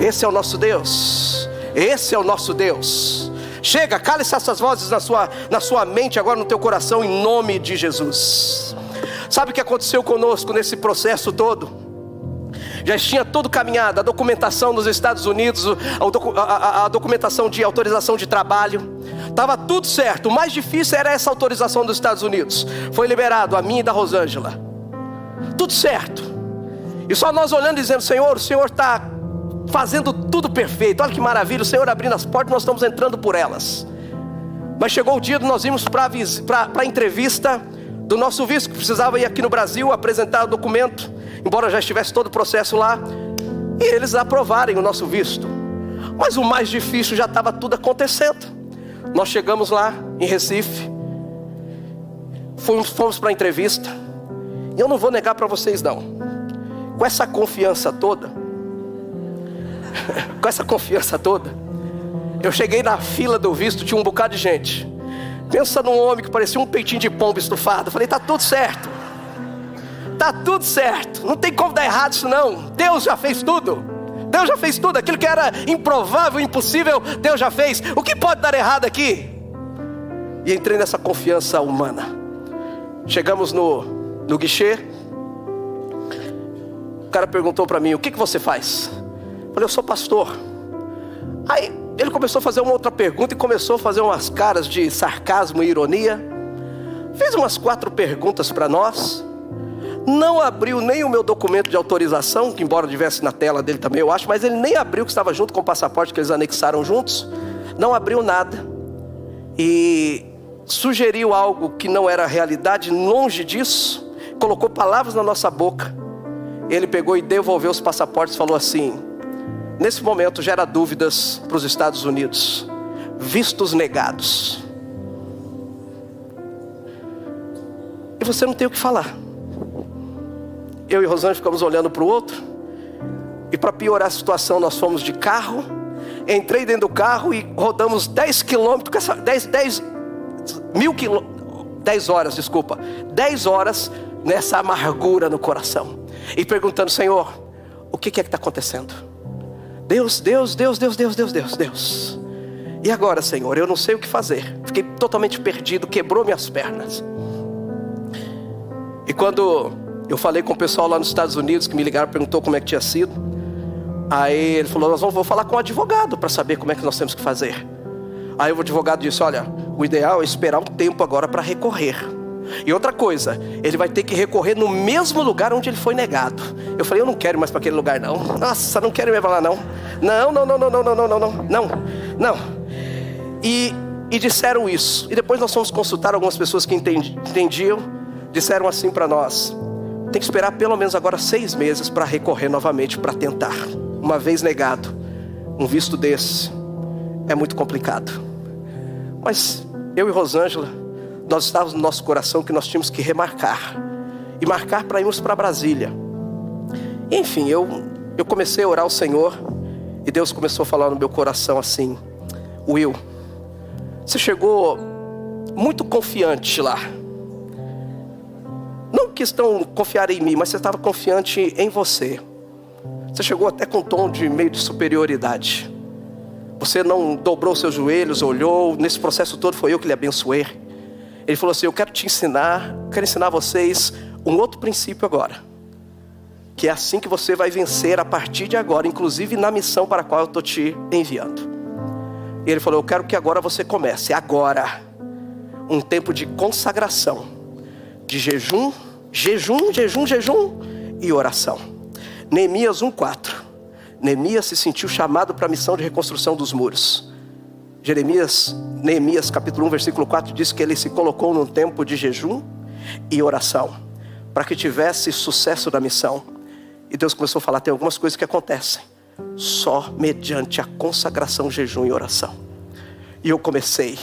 Esse é o nosso Deus. Esse é o nosso Deus. Chega, cale-se essas vozes na sua, na sua mente, agora no teu coração, em nome de Jesus. Sabe o que aconteceu conosco nesse processo todo? já tinha tudo caminhado, a documentação nos Estados Unidos, a, a, a documentação de autorização de trabalho, estava tudo certo. O mais difícil era essa autorização dos Estados Unidos. Foi liberado a minha e da Rosângela. Tudo certo. E só nós olhando e dizendo: Senhor, o Senhor está fazendo tudo perfeito. Olha que maravilha, o Senhor abrindo as portas, nós estamos entrando por elas. Mas chegou o dia de nós irmos para a entrevista do nosso visto, que precisava ir aqui no Brasil apresentar o documento embora já estivesse todo o processo lá, e eles aprovarem o nosso visto. Mas o mais difícil já estava tudo acontecendo. Nós chegamos lá em Recife, fomos, fomos para a entrevista, e eu não vou negar para vocês não, com essa confiança toda, com essa confiança toda, eu cheguei na fila do visto, tinha um bocado de gente. Pensa num homem que parecia um peitinho de pombo estufado. Falei, tá tudo certo está tudo certo, não tem como dar errado isso não. Deus já fez tudo. Deus já fez tudo, aquilo que era improvável, impossível, Deus já fez. O que pode dar errado aqui? E entrei nessa confiança humana. Chegamos no, no guichê. O cara perguntou para mim: O que, que você faz? Falei: Eu sou pastor. Aí ele começou a fazer uma outra pergunta e começou a fazer umas caras de sarcasmo e ironia. Fez umas quatro perguntas para nós não abriu nem o meu documento de autorização, que embora tivesse na tela dele também, eu acho, mas ele nem abriu que estava junto com o passaporte que eles anexaram juntos. Não abriu nada. E sugeriu algo que não era realidade, longe disso, colocou palavras na nossa boca. Ele pegou e devolveu os passaportes e falou assim: nesse momento gera dúvidas para os Estados Unidos, vistos negados. E você não tem o que falar eu e Rosane ficamos olhando para o outro. E para piorar a situação, nós fomos de carro, entrei dentro do carro e rodamos 10 quilômetros, 10, 10 mil quilômetros, 10 horas, desculpa, 10 horas nessa amargura no coração. E perguntando, Senhor, o que é que está acontecendo? Deus, Deus, Deus, Deus, Deus, Deus, Deus, Deus. E agora, Senhor, eu não sei o que fazer. Fiquei totalmente perdido, quebrou minhas pernas. E quando eu falei com o pessoal lá nos Estados Unidos que me ligaram, perguntou como é que tinha sido. Aí ele falou: Nós vamos vou falar com o advogado para saber como é que nós temos que fazer. Aí o advogado disse: Olha, o ideal é esperar um tempo agora para recorrer. E outra coisa, ele vai ter que recorrer no mesmo lugar onde ele foi negado. Eu falei: Eu não quero mais para aquele lugar, não. Nossa, não quero ir para lá, não. Não, não, não, não, não, não, não, não, não, não. E, e disseram isso. E depois nós fomos consultar algumas pessoas que entendiam. Disseram assim para nós: Tem que esperar pelo menos agora seis meses para recorrer novamente para tentar. Uma vez negado, um visto desse é muito complicado. Mas eu e Rosângela, nós estávamos no nosso coração que nós tínhamos que remarcar e marcar para irmos para Brasília. Enfim, eu, eu comecei a orar ao Senhor e Deus começou a falar no meu coração assim: Will, você chegou muito confiante lá. Não que estão confiar em mim, mas você estava confiante em você. Você chegou até com um tom de meio de superioridade. Você não dobrou seus joelhos, olhou. Nesse processo todo foi eu que lhe abençoei. Ele falou assim: Eu quero te ensinar, quero ensinar vocês um outro princípio agora. Que é assim que você vai vencer a partir de agora, inclusive na missão para a qual eu estou te enviando. E ele falou: Eu quero que agora você comece, agora, um tempo de consagração, de jejum, jejum, jejum, jejum e oração. Neemias 1,4. Neemias se sentiu chamado para a missão de reconstrução dos muros. Jeremias, Neemias capítulo 1, versículo 4 diz que ele se colocou num tempo de jejum e oração, para que tivesse sucesso da missão. E Deus começou a falar: tem algumas coisas que acontecem só mediante a consagração, jejum e oração. E eu comecei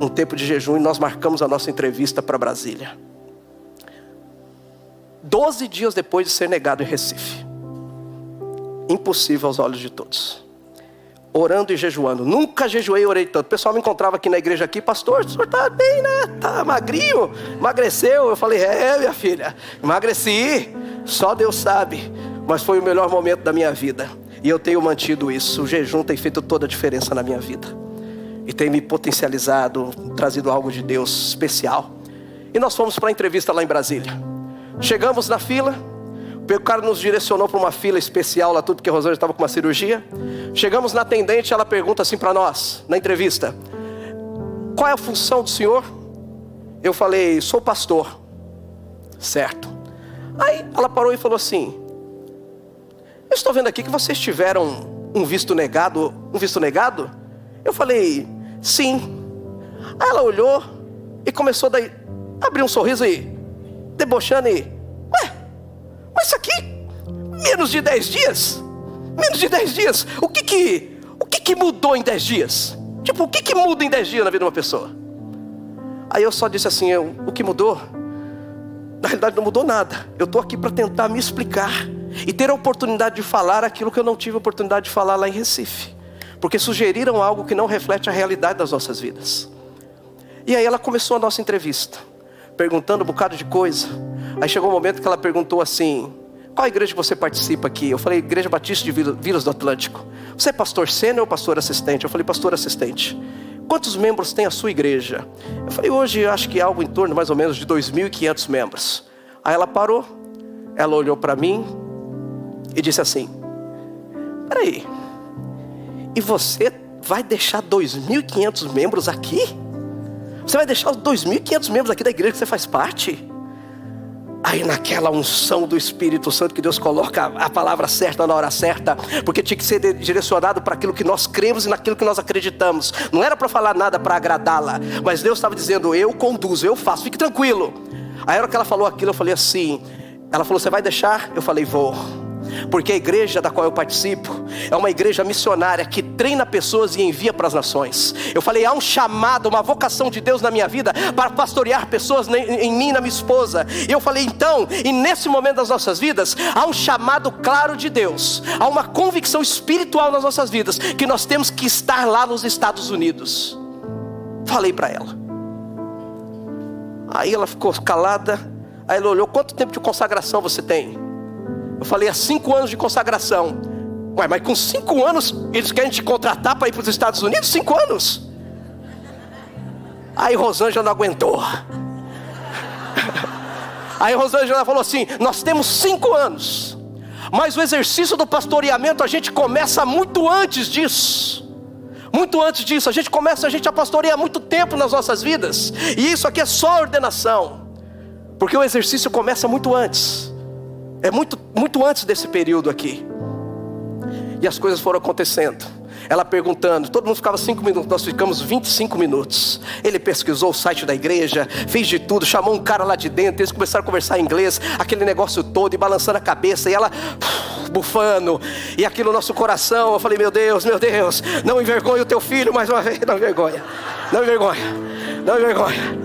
um tempo de jejum e nós marcamos a nossa entrevista para Brasília. Doze dias depois de ser negado em Recife impossível aos olhos de todos. Orando e jejuando. Nunca jejuei e orei tanto. O pessoal me encontrava aqui na igreja aqui, pastor, o senhor está bem, né? Está magrinho, emagreceu. Eu falei, é, minha filha, emagreci. Só Deus sabe. Mas foi o melhor momento da minha vida. E eu tenho mantido isso. O jejum tem feito toda a diferença na minha vida. E tem me potencializado, trazido algo de Deus especial. E nós fomos para a entrevista lá em Brasília. Chegamos na fila, o cara nos direcionou para uma fila especial lá, tudo porque a Rosângela estava com uma cirurgia. Chegamos na atendente, ela pergunta assim para nós, na entrevista: Qual é a função do senhor? Eu falei: Sou pastor. Certo. Aí ela parou e falou assim: Eu estou vendo aqui que vocês tiveram um visto negado, um visto negado? Eu falei: Sim. Aí ela olhou e começou a abrir um sorriso e debochando e mas isso aqui, menos de 10 dias? Menos de 10 dias. O que que, o que, que mudou em 10 dias? Tipo, o que, que muda em 10 dias na vida de uma pessoa? Aí eu só disse assim: eu, o que mudou? Na realidade não mudou nada. Eu estou aqui para tentar me explicar e ter a oportunidade de falar aquilo que eu não tive a oportunidade de falar lá em Recife. Porque sugeriram algo que não reflete a realidade das nossas vidas. E aí ela começou a nossa entrevista, perguntando um bocado de coisa. Aí chegou um momento que ela perguntou assim: Qual igreja você participa aqui? Eu falei: Igreja Batista de Vilas do Atlântico. Você é pastor sênior ou pastor assistente? Eu falei: Pastor assistente. Quantos membros tem a sua igreja? Eu falei: Hoje acho que é algo em torno mais ou menos de 2.500 membros. Aí ela parou, ela olhou para mim e disse assim: Peraí, e você vai deixar 2.500 membros aqui? Você vai deixar os 2.500 membros aqui da igreja que você faz parte? Aí naquela unção do Espírito Santo que Deus coloca a palavra certa na hora certa, porque tinha que ser direcionado para aquilo que nós cremos e naquilo que nós acreditamos. Não era para falar nada para agradá-la, mas Deus estava dizendo: eu conduzo, eu faço, fique tranquilo. Aí a hora que ela falou aquilo, eu falei assim: ela falou, você vai deixar? Eu falei, vou. Porque a igreja da qual eu participo é uma igreja missionária que treina pessoas e envia para as nações. Eu falei, há um chamado, uma vocação de Deus na minha vida para pastorear pessoas em mim e na minha esposa. E eu falei, então, e nesse momento das nossas vidas, há um chamado claro de Deus, há uma convicção espiritual nas nossas vidas que nós temos que estar lá nos Estados Unidos. Falei para ela. Aí ela ficou calada. Aí ela olhou: quanto tempo de consagração você tem? Eu falei: há cinco anos de consagração. Ué, mas com cinco anos eles querem te contratar para ir para os Estados Unidos? Cinco anos? Aí Rosângela não aguentou. Aí Rosângela falou assim: Nós temos cinco anos, mas o exercício do pastoreamento a gente começa muito antes disso. Muito antes disso, a gente começa a gente a pastorear muito tempo nas nossas vidas. E isso aqui é só ordenação. Porque o exercício começa muito antes. É muito, muito antes desse período aqui. E as coisas foram acontecendo. Ela perguntando, todo mundo ficava cinco minutos, nós ficamos 25 minutos. Ele pesquisou o site da igreja, fez de tudo, chamou um cara lá de dentro, eles começaram a conversar em inglês, aquele negócio todo, e balançando a cabeça, e ela bufando, e aquilo no nosso coração. Eu falei, meu Deus, meu Deus, não envergonhe o teu filho mais uma vez, não envergonha, não envergonha, não envergonha.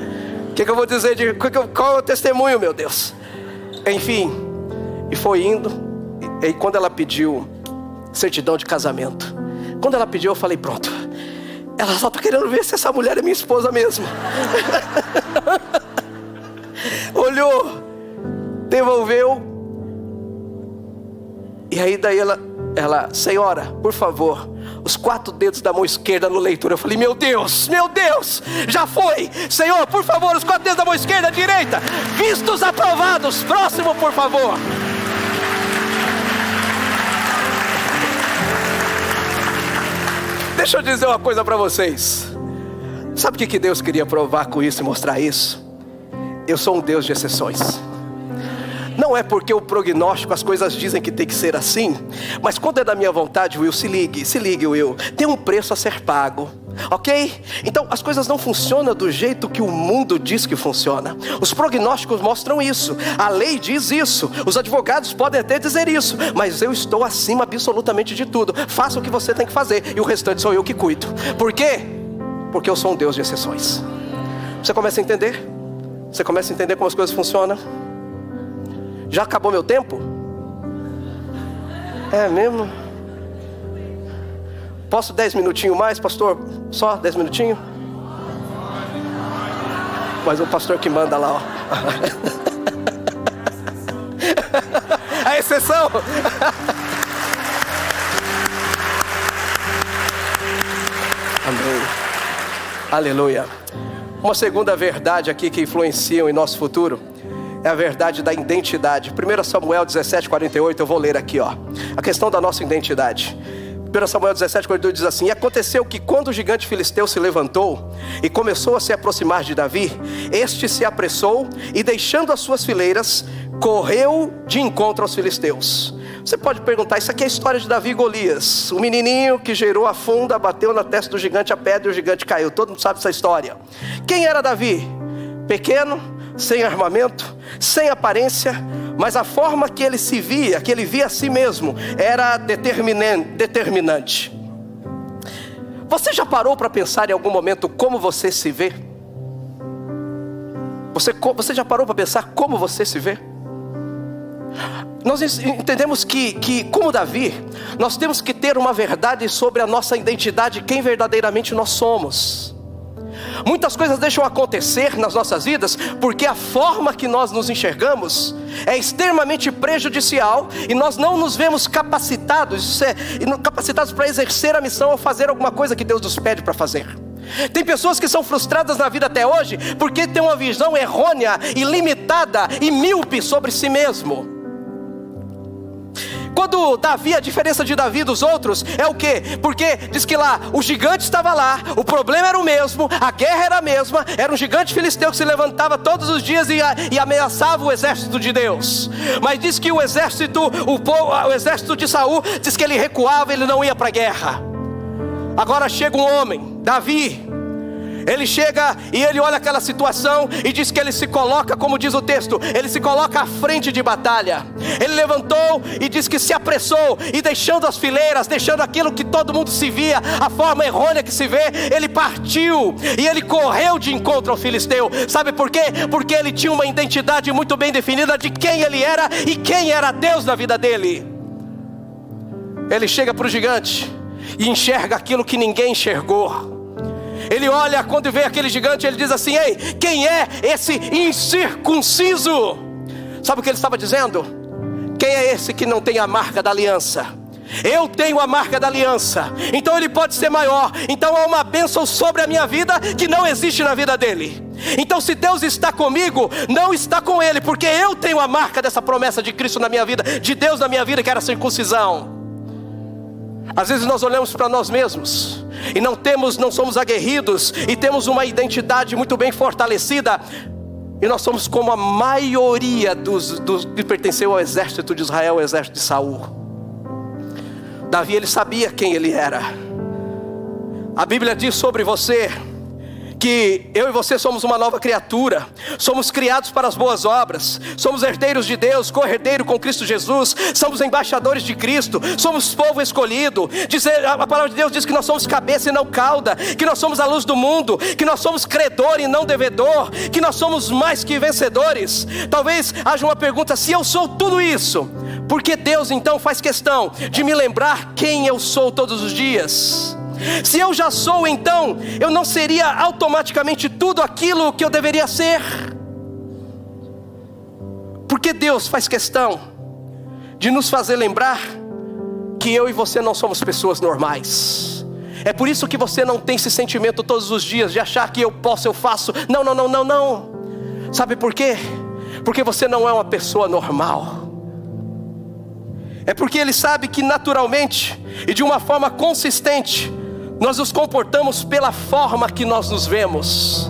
O que, que eu vou dizer de qual é o testemunho, meu Deus? Enfim, e foi indo, e, e quando ela pediu certidão de casamento, quando ela pediu, eu falei: pronto. Ela só está querendo ver se essa mulher é minha esposa mesmo. Olhou, devolveu. E aí daí ela, ela, senhora, por favor, os quatro dedos da mão esquerda no leitor. Eu falei, meu Deus, meu Deus, já foi. Senhor, por favor, os quatro dedos da mão esquerda, direita, vistos aprovados. Próximo, por favor. Deixa eu dizer uma coisa para vocês. Sabe o que Deus queria provar com isso e mostrar isso? Eu sou um Deus de exceções. Não é porque o prognóstico, as coisas dizem que tem que ser assim, mas quando é da minha vontade, Will, se ligue, se ligue, Will, tem um preço a ser pago. Ok? Então as coisas não funcionam do jeito que o mundo diz que funciona. Os prognósticos mostram isso, a lei diz isso, os advogados podem até dizer isso, mas eu estou acima absolutamente de tudo. Faça o que você tem que fazer e o restante sou eu que cuido. Por quê? Porque eu sou um Deus de exceções. Você começa a entender? Você começa a entender como as coisas funcionam? Já acabou meu tempo? É mesmo? Posso dez minutinhos mais, pastor? Só dez minutinhos? Mas o pastor que manda lá, ó. A exceção. Amém. Aleluia. Uma segunda verdade aqui que influencia em nosso futuro é a verdade da identidade. 1 Samuel 17, 48, eu vou ler aqui, ó. A questão da nossa identidade. 1 Samuel 17, 42 diz assim: E aconteceu que quando o gigante filisteu se levantou e começou a se aproximar de Davi, este se apressou e, deixando as suas fileiras, correu de encontro aos filisteus. Você pode perguntar: Isso aqui é a história de Davi e Golias. O menininho que gerou a funda, bateu na testa do gigante a pedra e o gigante caiu. Todo mundo sabe essa história. Quem era Davi? Pequeno, sem armamento, sem aparência, mas a forma que ele se via, que ele via a si mesmo, era determinante. Você já parou para pensar em algum momento como você se vê? Você, você já parou para pensar como você se vê? Nós entendemos que, que, como Davi, nós temos que ter uma verdade sobre a nossa identidade, quem verdadeiramente nós somos. Muitas coisas deixam acontecer nas nossas vidas porque a forma que nós nos enxergamos é extremamente prejudicial e nós não nos vemos capacitados, é, capacitados para exercer a missão ou fazer alguma coisa que Deus nos pede para fazer. Tem pessoas que são frustradas na vida até hoje porque têm uma visão errônea, ilimitada e míope sobre si mesmo. Quando Davi, a diferença de Davi dos outros é o que? Porque diz que lá o gigante estava lá, o problema era o mesmo, a guerra era a mesma, era um gigante filisteu que se levantava todos os dias e, e ameaçava o exército de Deus. Mas diz que o exército, o, o exército de Saul, diz que ele recuava, ele não ia para a guerra. Agora chega um homem, Davi, Ele chega e ele olha aquela situação e diz que ele se coloca, como diz o texto, ele se coloca à frente de batalha. Ele levantou e diz que se apressou e deixando as fileiras, deixando aquilo que todo mundo se via, a forma errônea que se vê, ele partiu e ele correu de encontro ao filisteu. Sabe por quê? Porque ele tinha uma identidade muito bem definida de quem ele era e quem era Deus na vida dele. Ele chega para o gigante e enxerga aquilo que ninguém enxergou. Ele olha quando vê aquele gigante, ele diz assim: Ei, quem é esse incircunciso? Sabe o que ele estava dizendo? Quem é esse que não tem a marca da aliança? Eu tenho a marca da aliança, então ele pode ser maior. Então há uma bênção sobre a minha vida que não existe na vida dele. Então, se Deus está comigo, não está com ele, porque eu tenho a marca dessa promessa de Cristo na minha vida, de Deus na minha vida, que era a circuncisão. Às vezes nós olhamos para nós mesmos e não temos, não somos aguerridos e temos uma identidade muito bem fortalecida. E nós somos como a maioria dos, dos que pertenceu ao exército de Israel, ao exército de Saul. Davi ele sabia quem ele era. A Bíblia diz sobre você que eu e você somos uma nova criatura, somos criados para as boas obras, somos herdeiros de Deus, corredeiro com Cristo Jesus, somos embaixadores de Cristo, somos povo escolhido. Dizer, a palavra de Deus diz que nós somos cabeça e não cauda, que nós somos a luz do mundo, que nós somos credor e não devedor, que nós somos mais que vencedores. Talvez haja uma pergunta: se eu sou tudo isso, por que Deus então faz questão de me lembrar quem eu sou todos os dias? Se eu já sou, então eu não seria automaticamente tudo aquilo que eu deveria ser. Porque Deus faz questão de nos fazer lembrar que eu e você não somos pessoas normais. É por isso que você não tem esse sentimento todos os dias de achar que eu posso, eu faço. Não, não, não, não, não. Sabe por quê? Porque você não é uma pessoa normal. É porque ele sabe que naturalmente e de uma forma consistente nós nos comportamos pela forma que nós nos vemos.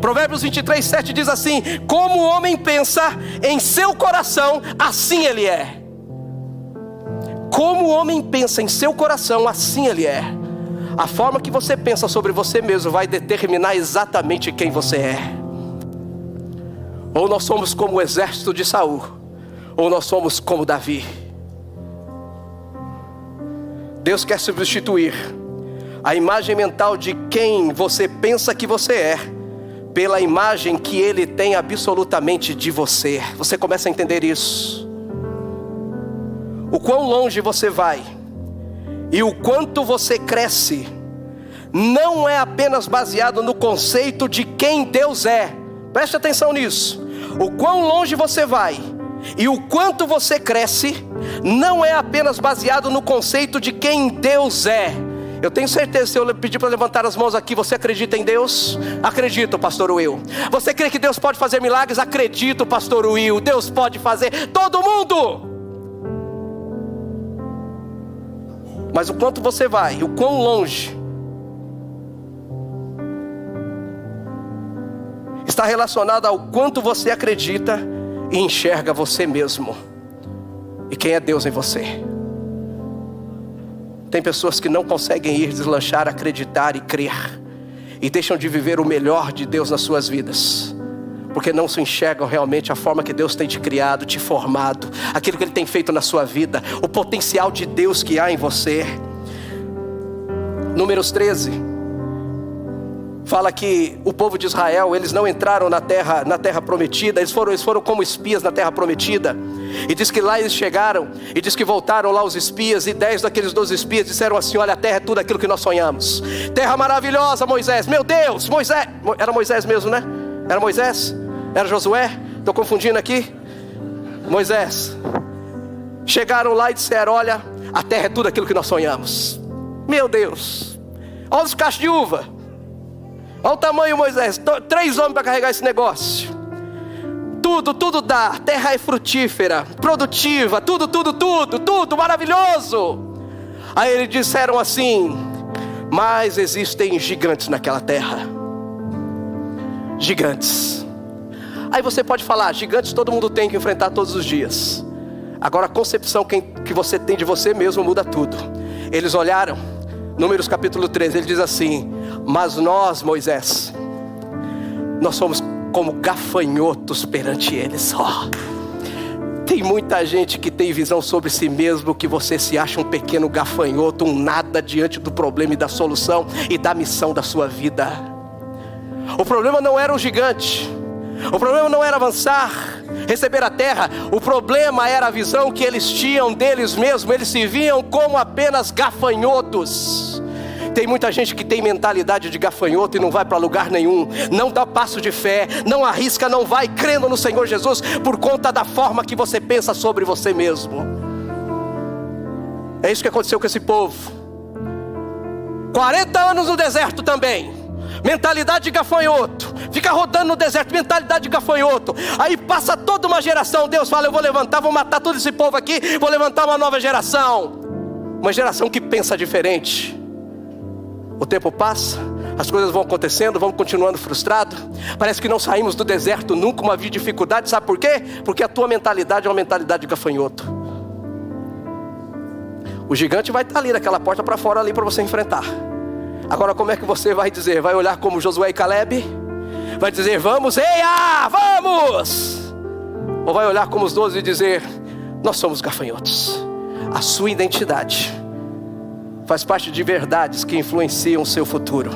Provérbios 23, 7 diz assim: Como o homem pensa em seu coração, assim ele é. Como o homem pensa em seu coração, assim ele é. A forma que você pensa sobre você mesmo vai determinar exatamente quem você é. Ou nós somos como o exército de Saul, ou nós somos como Davi. Deus quer substituir a imagem mental de quem você pensa que você é, pela imagem que ele tem absolutamente de você. Você começa a entender isso. O quão longe você vai e o quanto você cresce, não é apenas baseado no conceito de quem Deus é. Preste atenção nisso. O quão longe você vai e o quanto você cresce, não é apenas baseado no conceito de quem Deus é eu tenho certeza, se eu pedir para levantar as mãos aqui, você acredita em Deus? Acredito, pastor Will. Você crê que Deus pode fazer milagres? Acredito, pastor Will. Deus pode fazer todo mundo. Mas o quanto você vai, o quão longe, está relacionado ao quanto você acredita e enxerga você mesmo. E quem é Deus em você? Tem pessoas que não conseguem ir deslanchar, acreditar e crer, e deixam de viver o melhor de Deus nas suas vidas, porque não se enxergam realmente a forma que Deus tem te criado, te formado, aquilo que Ele tem feito na sua vida, o potencial de Deus que há em você. Números 13 fala que o povo de Israel, eles não entraram na terra, na terra prometida, eles foram, eles foram como espias na terra prometida. E diz que lá eles chegaram, e diz que voltaram lá os espias, e dez daqueles doze espias disseram assim: Olha, a terra é tudo aquilo que nós sonhamos. Terra maravilhosa, Moisés. Meu Deus, Moisés. Era Moisés mesmo, né? Era Moisés? Era Josué? Estou confundindo aqui? Moisés. Chegaram lá e disseram: Olha, a terra é tudo aquilo que nós sonhamos. Meu Deus. Olha os cachos de uva. Olha o tamanho, Moisés. Três homens para carregar esse negócio. Tudo, tudo dá. Terra é frutífera, produtiva, tudo, tudo, tudo, tudo maravilhoso. Aí eles disseram assim: Mas existem gigantes naquela terra. Gigantes. Aí você pode falar: gigantes todo mundo tem que enfrentar todos os dias. Agora a concepção que você tem de você mesmo muda tudo. Eles olharam, Números capítulo 13, ele diz assim: Mas nós, Moisés, nós somos como gafanhotos perante eles só. Tem muita gente que tem visão sobre si mesmo que você se acha um pequeno gafanhoto, um nada diante do problema e da solução e da missão da sua vida. O problema não era o gigante, o problema não era avançar, receber a terra, o problema era a visão que eles tinham deles mesmos, eles se viam como apenas gafanhotos. Tem muita gente que tem mentalidade de gafanhoto e não vai para lugar nenhum, não dá passo de fé, não arrisca, não vai crendo no Senhor Jesus por conta da forma que você pensa sobre você mesmo. É isso que aconteceu com esse povo. 40 anos no deserto também. Mentalidade de gafanhoto, fica rodando no deserto, mentalidade de gafanhoto. Aí passa toda uma geração. Deus fala: Eu vou levantar, vou matar todo esse povo aqui, vou levantar uma nova geração. Uma geração que pensa diferente. O tempo passa, as coisas vão acontecendo, vamos continuando frustrados. Parece que não saímos do deserto nunca, uma vida de dificuldade. Sabe por quê? Porque a tua mentalidade é uma mentalidade de gafanhoto. O gigante vai estar ali naquela porta para fora ali para você enfrentar. Agora como é que você vai dizer? Vai olhar como Josué e Caleb? Vai dizer, vamos, eia, vamos! Ou vai olhar como os doze e dizer, nós somos gafanhotos. A sua identidade faz parte de verdades que influenciam o seu futuro.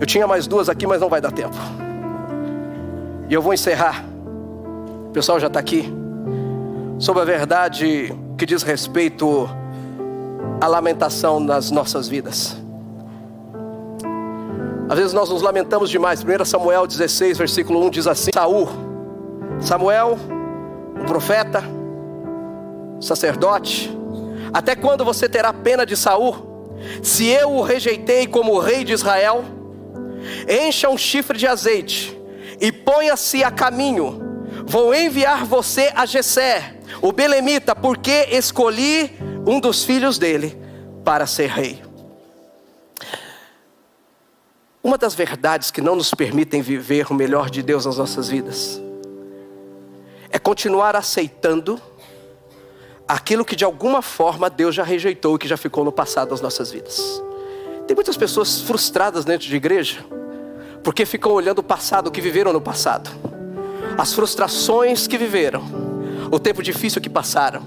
Eu tinha mais duas aqui, mas não vai dar tempo. E eu vou encerrar. O pessoal já está aqui. Sobre a verdade que diz respeito à lamentação nas nossas vidas. Às vezes nós nos lamentamos demais. 1 Samuel 16, versículo 1 diz assim: Saul, Samuel, um profeta, sacerdote, até quando você terá pena de Saul? Se eu o rejeitei como rei de Israel, encha um chifre de azeite e ponha-se a caminho. Vou enviar você a Jessé, o belemita, porque escolhi um dos filhos dele para ser rei. Uma das verdades que não nos permitem viver o melhor de Deus nas nossas vidas é continuar aceitando aquilo que de alguma forma Deus já rejeitou e que já ficou no passado das nossas vidas. Tem muitas pessoas frustradas dentro de igreja, porque ficam olhando o passado, o que viveram no passado, as frustrações que viveram, o tempo difícil que passaram.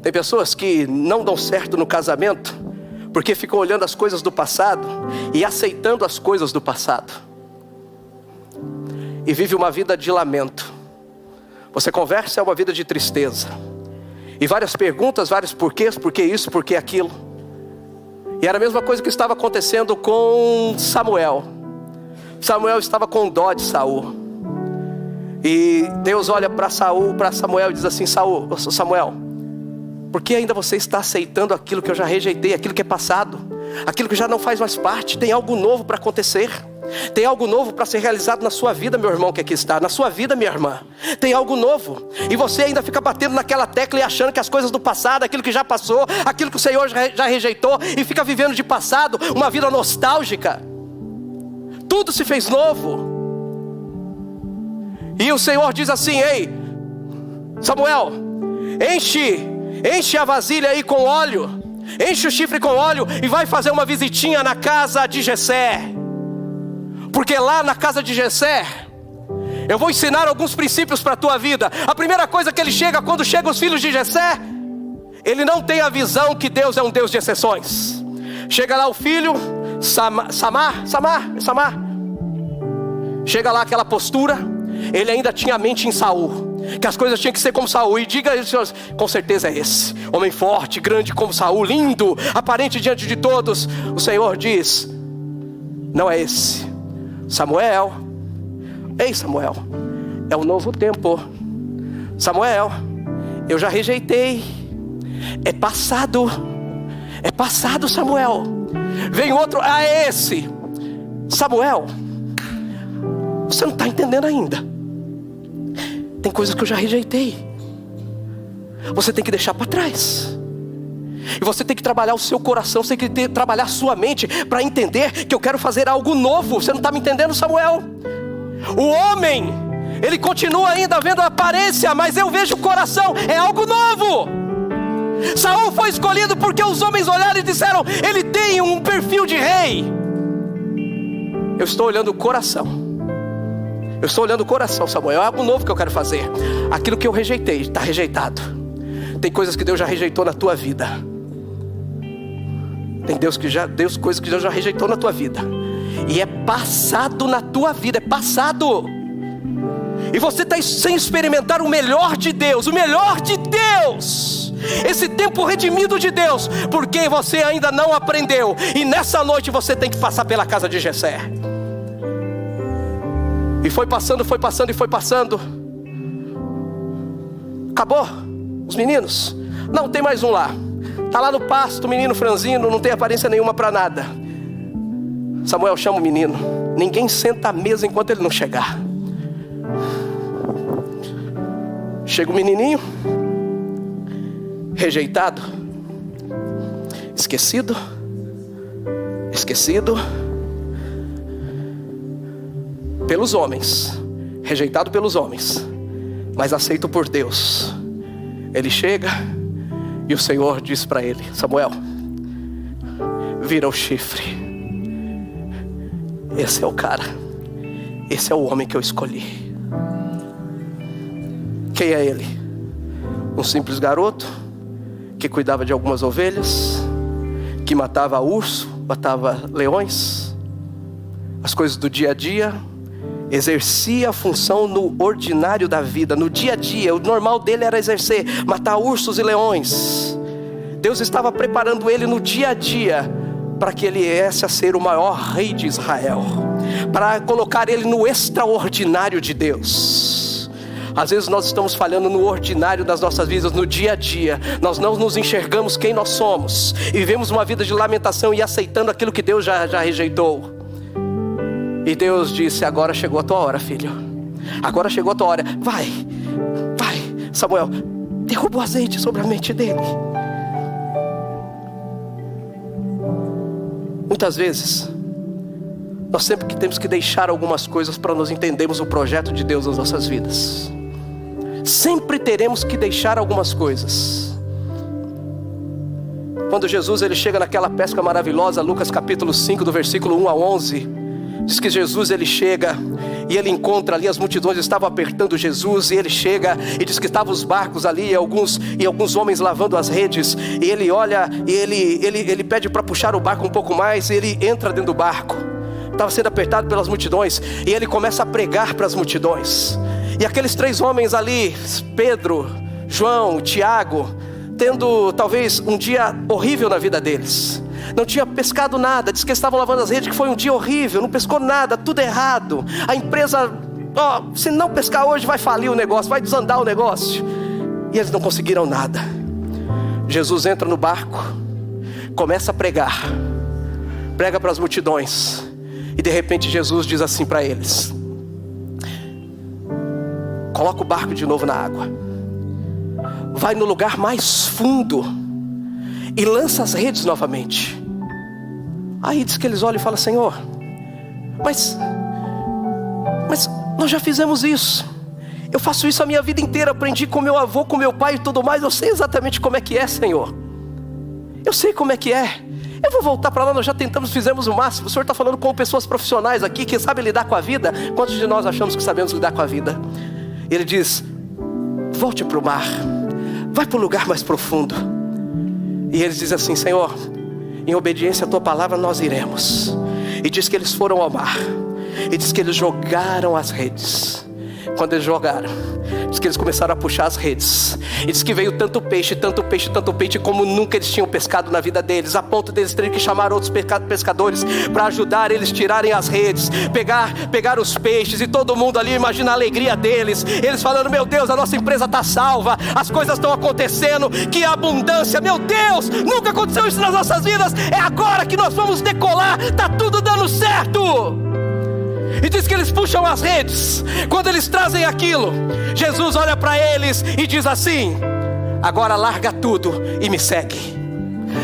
Tem pessoas que não dão certo no casamento, porque ficam olhando as coisas do passado e aceitando as coisas do passado, e vive uma vida de lamento. Você conversa é uma vida de tristeza. E várias perguntas, vários porquês, por que isso, por que aquilo. E era a mesma coisa que estava acontecendo com Samuel. Samuel estava com dó de Saul. E Deus olha para Saul, para Samuel e diz assim: Saul, Samuel, por que ainda você está aceitando aquilo que eu já rejeitei, aquilo que é passado, aquilo que já não faz mais parte? Tem algo novo para acontecer. Tem algo novo para ser realizado na sua vida, meu irmão que aqui está, na sua vida, minha irmã. Tem algo novo. E você ainda fica batendo naquela tecla e achando que as coisas do passado, aquilo que já passou, aquilo que o Senhor já rejeitou, e fica vivendo de passado uma vida nostálgica. Tudo se fez novo. E o Senhor diz assim: Ei, Samuel, enche, enche a vasilha aí com óleo, enche o chifre com óleo e vai fazer uma visitinha na casa de Jessé. Porque lá na casa de Jessé, eu vou ensinar alguns princípios para a tua vida. A primeira coisa que ele chega, quando chegam os filhos de Jessé, ele não tem a visão que Deus é um Deus de exceções. Chega lá o filho, Samar, Samar, Samar, Samar. Chega lá aquela postura, ele ainda tinha a mente em Saul, que as coisas tinham que ser como Saul. E diga Senhor, com certeza é esse, homem forte, grande como Saul, lindo, aparente diante de todos. O Senhor diz: não é esse. Samuel, ei Samuel, é um novo tempo. Samuel, eu já rejeitei. É passado. É passado, Samuel. Vem outro, ah, é esse. Samuel, você não está entendendo ainda. Tem coisas que eu já rejeitei. Você tem que deixar para trás. E você tem que trabalhar o seu coração, você tem que ter, trabalhar a sua mente para entender que eu quero fazer algo novo. Você não está me entendendo, Samuel? O homem, ele continua ainda vendo a aparência, mas eu vejo o coração, é algo novo. Saul foi escolhido porque os homens olharam e disseram: Ele tem um perfil de rei. Eu estou olhando o coração. Eu estou olhando o coração, Samuel. É algo novo que eu quero fazer. Aquilo que eu rejeitei está rejeitado. Tem coisas que Deus já rejeitou na tua vida. Tem Deus que já, Deus coisas que Deus já rejeitou na tua vida. E é passado na tua vida, é passado. E você está sem experimentar o melhor de Deus, o melhor de Deus. Esse tempo redimido de Deus, porque você ainda não aprendeu. E nessa noite você tem que passar pela casa de Jessé. E foi passando, foi passando e foi passando. Acabou. Os meninos. Não, tem mais um lá. Está lá no pasto, menino franzino, não tem aparência nenhuma para nada. Samuel chama o menino. Ninguém senta à mesa enquanto ele não chegar. Chega o menininho, rejeitado, esquecido, esquecido pelos homens, rejeitado pelos homens, mas aceito por Deus. Ele chega e o Senhor diz para ele: Samuel, vira o chifre. Esse é o cara, esse é o homem que eu escolhi. Quem é ele? Um simples garoto que cuidava de algumas ovelhas, que matava urso, matava leões, as coisas do dia a dia, exercia a função no ordinário da vida, no dia a dia, o normal dele era exercer, matar ursos e leões. Deus estava preparando ele no dia a dia para que ele viesse a ser o maior rei de Israel, para colocar ele no extraordinário de Deus. Às vezes nós estamos falhando no ordinário das nossas vidas, no dia a dia. Nós não nos enxergamos quem nós somos e vivemos uma vida de lamentação e aceitando aquilo que Deus já, já rejeitou. E Deus disse: Agora chegou a tua hora, filho. Agora chegou a tua hora. Vai, vai, Samuel, derruba o azeite sobre a mente dele. Muitas vezes, nós sempre que temos que deixar algumas coisas para nós entendermos o projeto de Deus nas nossas vidas sempre teremos que deixar algumas coisas. Quando Jesus ele chega naquela pesca maravilhosa, Lucas capítulo 5, do versículo 1 a 11, diz que Jesus ele chega e ele encontra ali as multidões estavam apertando Jesus e ele chega e diz que estavam os barcos ali e alguns e alguns homens lavando as redes. E ele olha e ele ele, ele pede para puxar o barco um pouco mais e ele entra dentro do barco. Estava sendo apertado pelas multidões e ele começa a pregar para as multidões. E aqueles três homens ali, Pedro, João, Tiago, tendo talvez um dia horrível na vida deles. Não tinha pescado nada, diz que estavam lavando as redes, que foi um dia horrível, não pescou nada, tudo errado. A empresa, ó, se não pescar hoje vai falir o negócio, vai desandar o negócio. E eles não conseguiram nada. Jesus entra no barco, começa a pregar, prega para as multidões, e de repente Jesus diz assim para eles: Coloca o barco de novo na água. Vai no lugar mais fundo e lança as redes novamente. Aí diz que eles olham e falam: Senhor, mas, mas nós já fizemos isso. Eu faço isso a minha vida inteira. Aprendi com meu avô, com meu pai e tudo mais. Eu sei exatamente como é que é, Senhor. Eu sei como é que é. Eu vou voltar para lá, nós já tentamos, fizemos o máximo. O Senhor está falando com pessoas profissionais aqui que sabem lidar com a vida. Quantos de nós achamos que sabemos lidar com a vida? Ele diz: volte para o mar, vai para o lugar mais profundo. E eles dizem assim: Senhor, em obediência à tua palavra nós iremos. E diz que eles foram ao mar, e diz que eles jogaram as redes. Quando eles jogaram, Diz que eles começaram a puxar as redes. E diz que veio tanto peixe, tanto peixe, tanto peixe, como nunca eles tinham pescado na vida deles, a ponto deles terem que chamar outros pescadores para ajudar eles tirarem as redes, pegar, pegar os peixes e todo mundo ali, imagina a alegria deles. Eles falando: Meu Deus, a nossa empresa está salva, as coisas estão acontecendo, que abundância, meu Deus, nunca aconteceu isso nas nossas vidas. É agora que nós vamos decolar, tá tudo dando certo. E diz que eles puxam as redes. Quando eles trazem aquilo, Jesus olha para eles e diz assim: Agora larga tudo e me segue.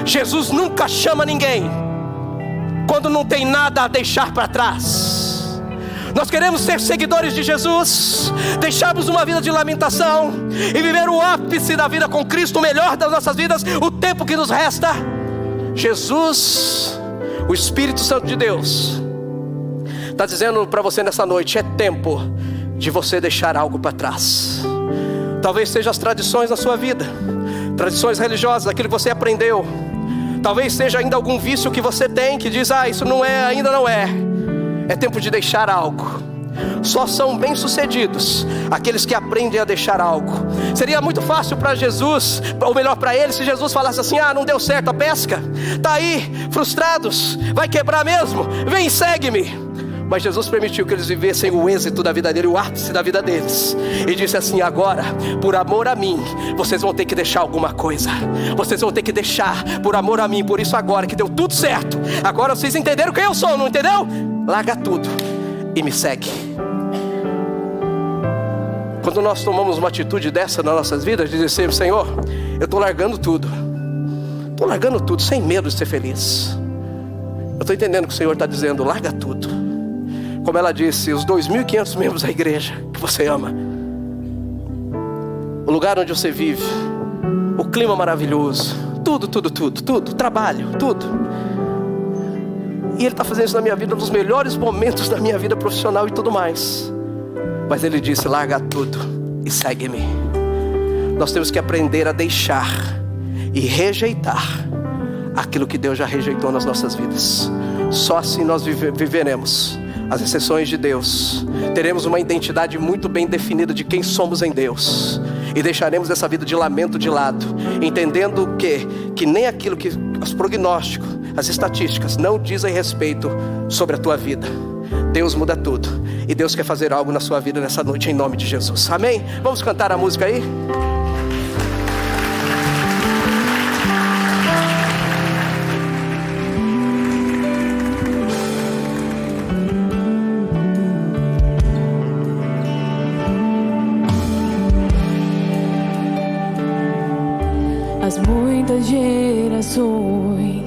Jesus nunca chama ninguém quando não tem nada a deixar para trás. Nós queremos ser seguidores de Jesus, deixarmos uma vida de lamentação e viver o ápice da vida com Cristo, o melhor das nossas vidas, o tempo que nos resta. Jesus O Espírito Santo de Deus está dizendo para você nessa noite: é tempo de você deixar algo para trás. Talvez seja as tradições da sua vida, tradições religiosas, aquilo que você aprendeu. Talvez seja ainda algum vício que você tem que diz: ah, isso não é, ainda não é. É tempo de deixar algo. Só são bem-sucedidos aqueles que aprendem a deixar algo. Seria muito fácil para Jesus, ou melhor para ele, se Jesus falasse assim: Ah, não deu certo a pesca, tá aí, frustrados, vai quebrar mesmo, vem, segue-me. Mas Jesus permitiu que eles vivessem o êxito da vida dele, o ápice da vida deles. E disse assim: agora, por amor a mim, vocês vão ter que deixar alguma coisa. Vocês vão ter que deixar por amor a mim. Por isso, agora que deu tudo certo, agora vocês entenderam quem eu sou, não entendeu? Larga tudo e me segue. Quando nós tomamos uma atitude dessa nas nossas vidas, de dizer, Senhor, eu estou largando tudo, estou largando tudo, sem medo de ser feliz. Eu estou entendendo que o Senhor está dizendo, larga tudo. Como ela disse, os 2.500 membros da igreja que você ama, o lugar onde você vive, o clima maravilhoso, tudo, tudo, tudo, tudo, trabalho, tudo. E Ele está fazendo isso na minha vida, nos melhores momentos da minha vida profissional e tudo mais. Mas ele disse: larga tudo e segue-me. Nós temos que aprender a deixar e rejeitar aquilo que Deus já rejeitou nas nossas vidas. Só assim nós viveremos as exceções de Deus. Teremos uma identidade muito bem definida de quem somos em Deus. E deixaremos essa vida de lamento de lado, entendendo que, que nem aquilo que os prognósticos, as estatísticas não dizem respeito sobre a tua vida. Deus muda tudo. E Deus quer fazer algo na sua vida nessa noite, em nome de Jesus. Amém? Vamos cantar a música aí? soy.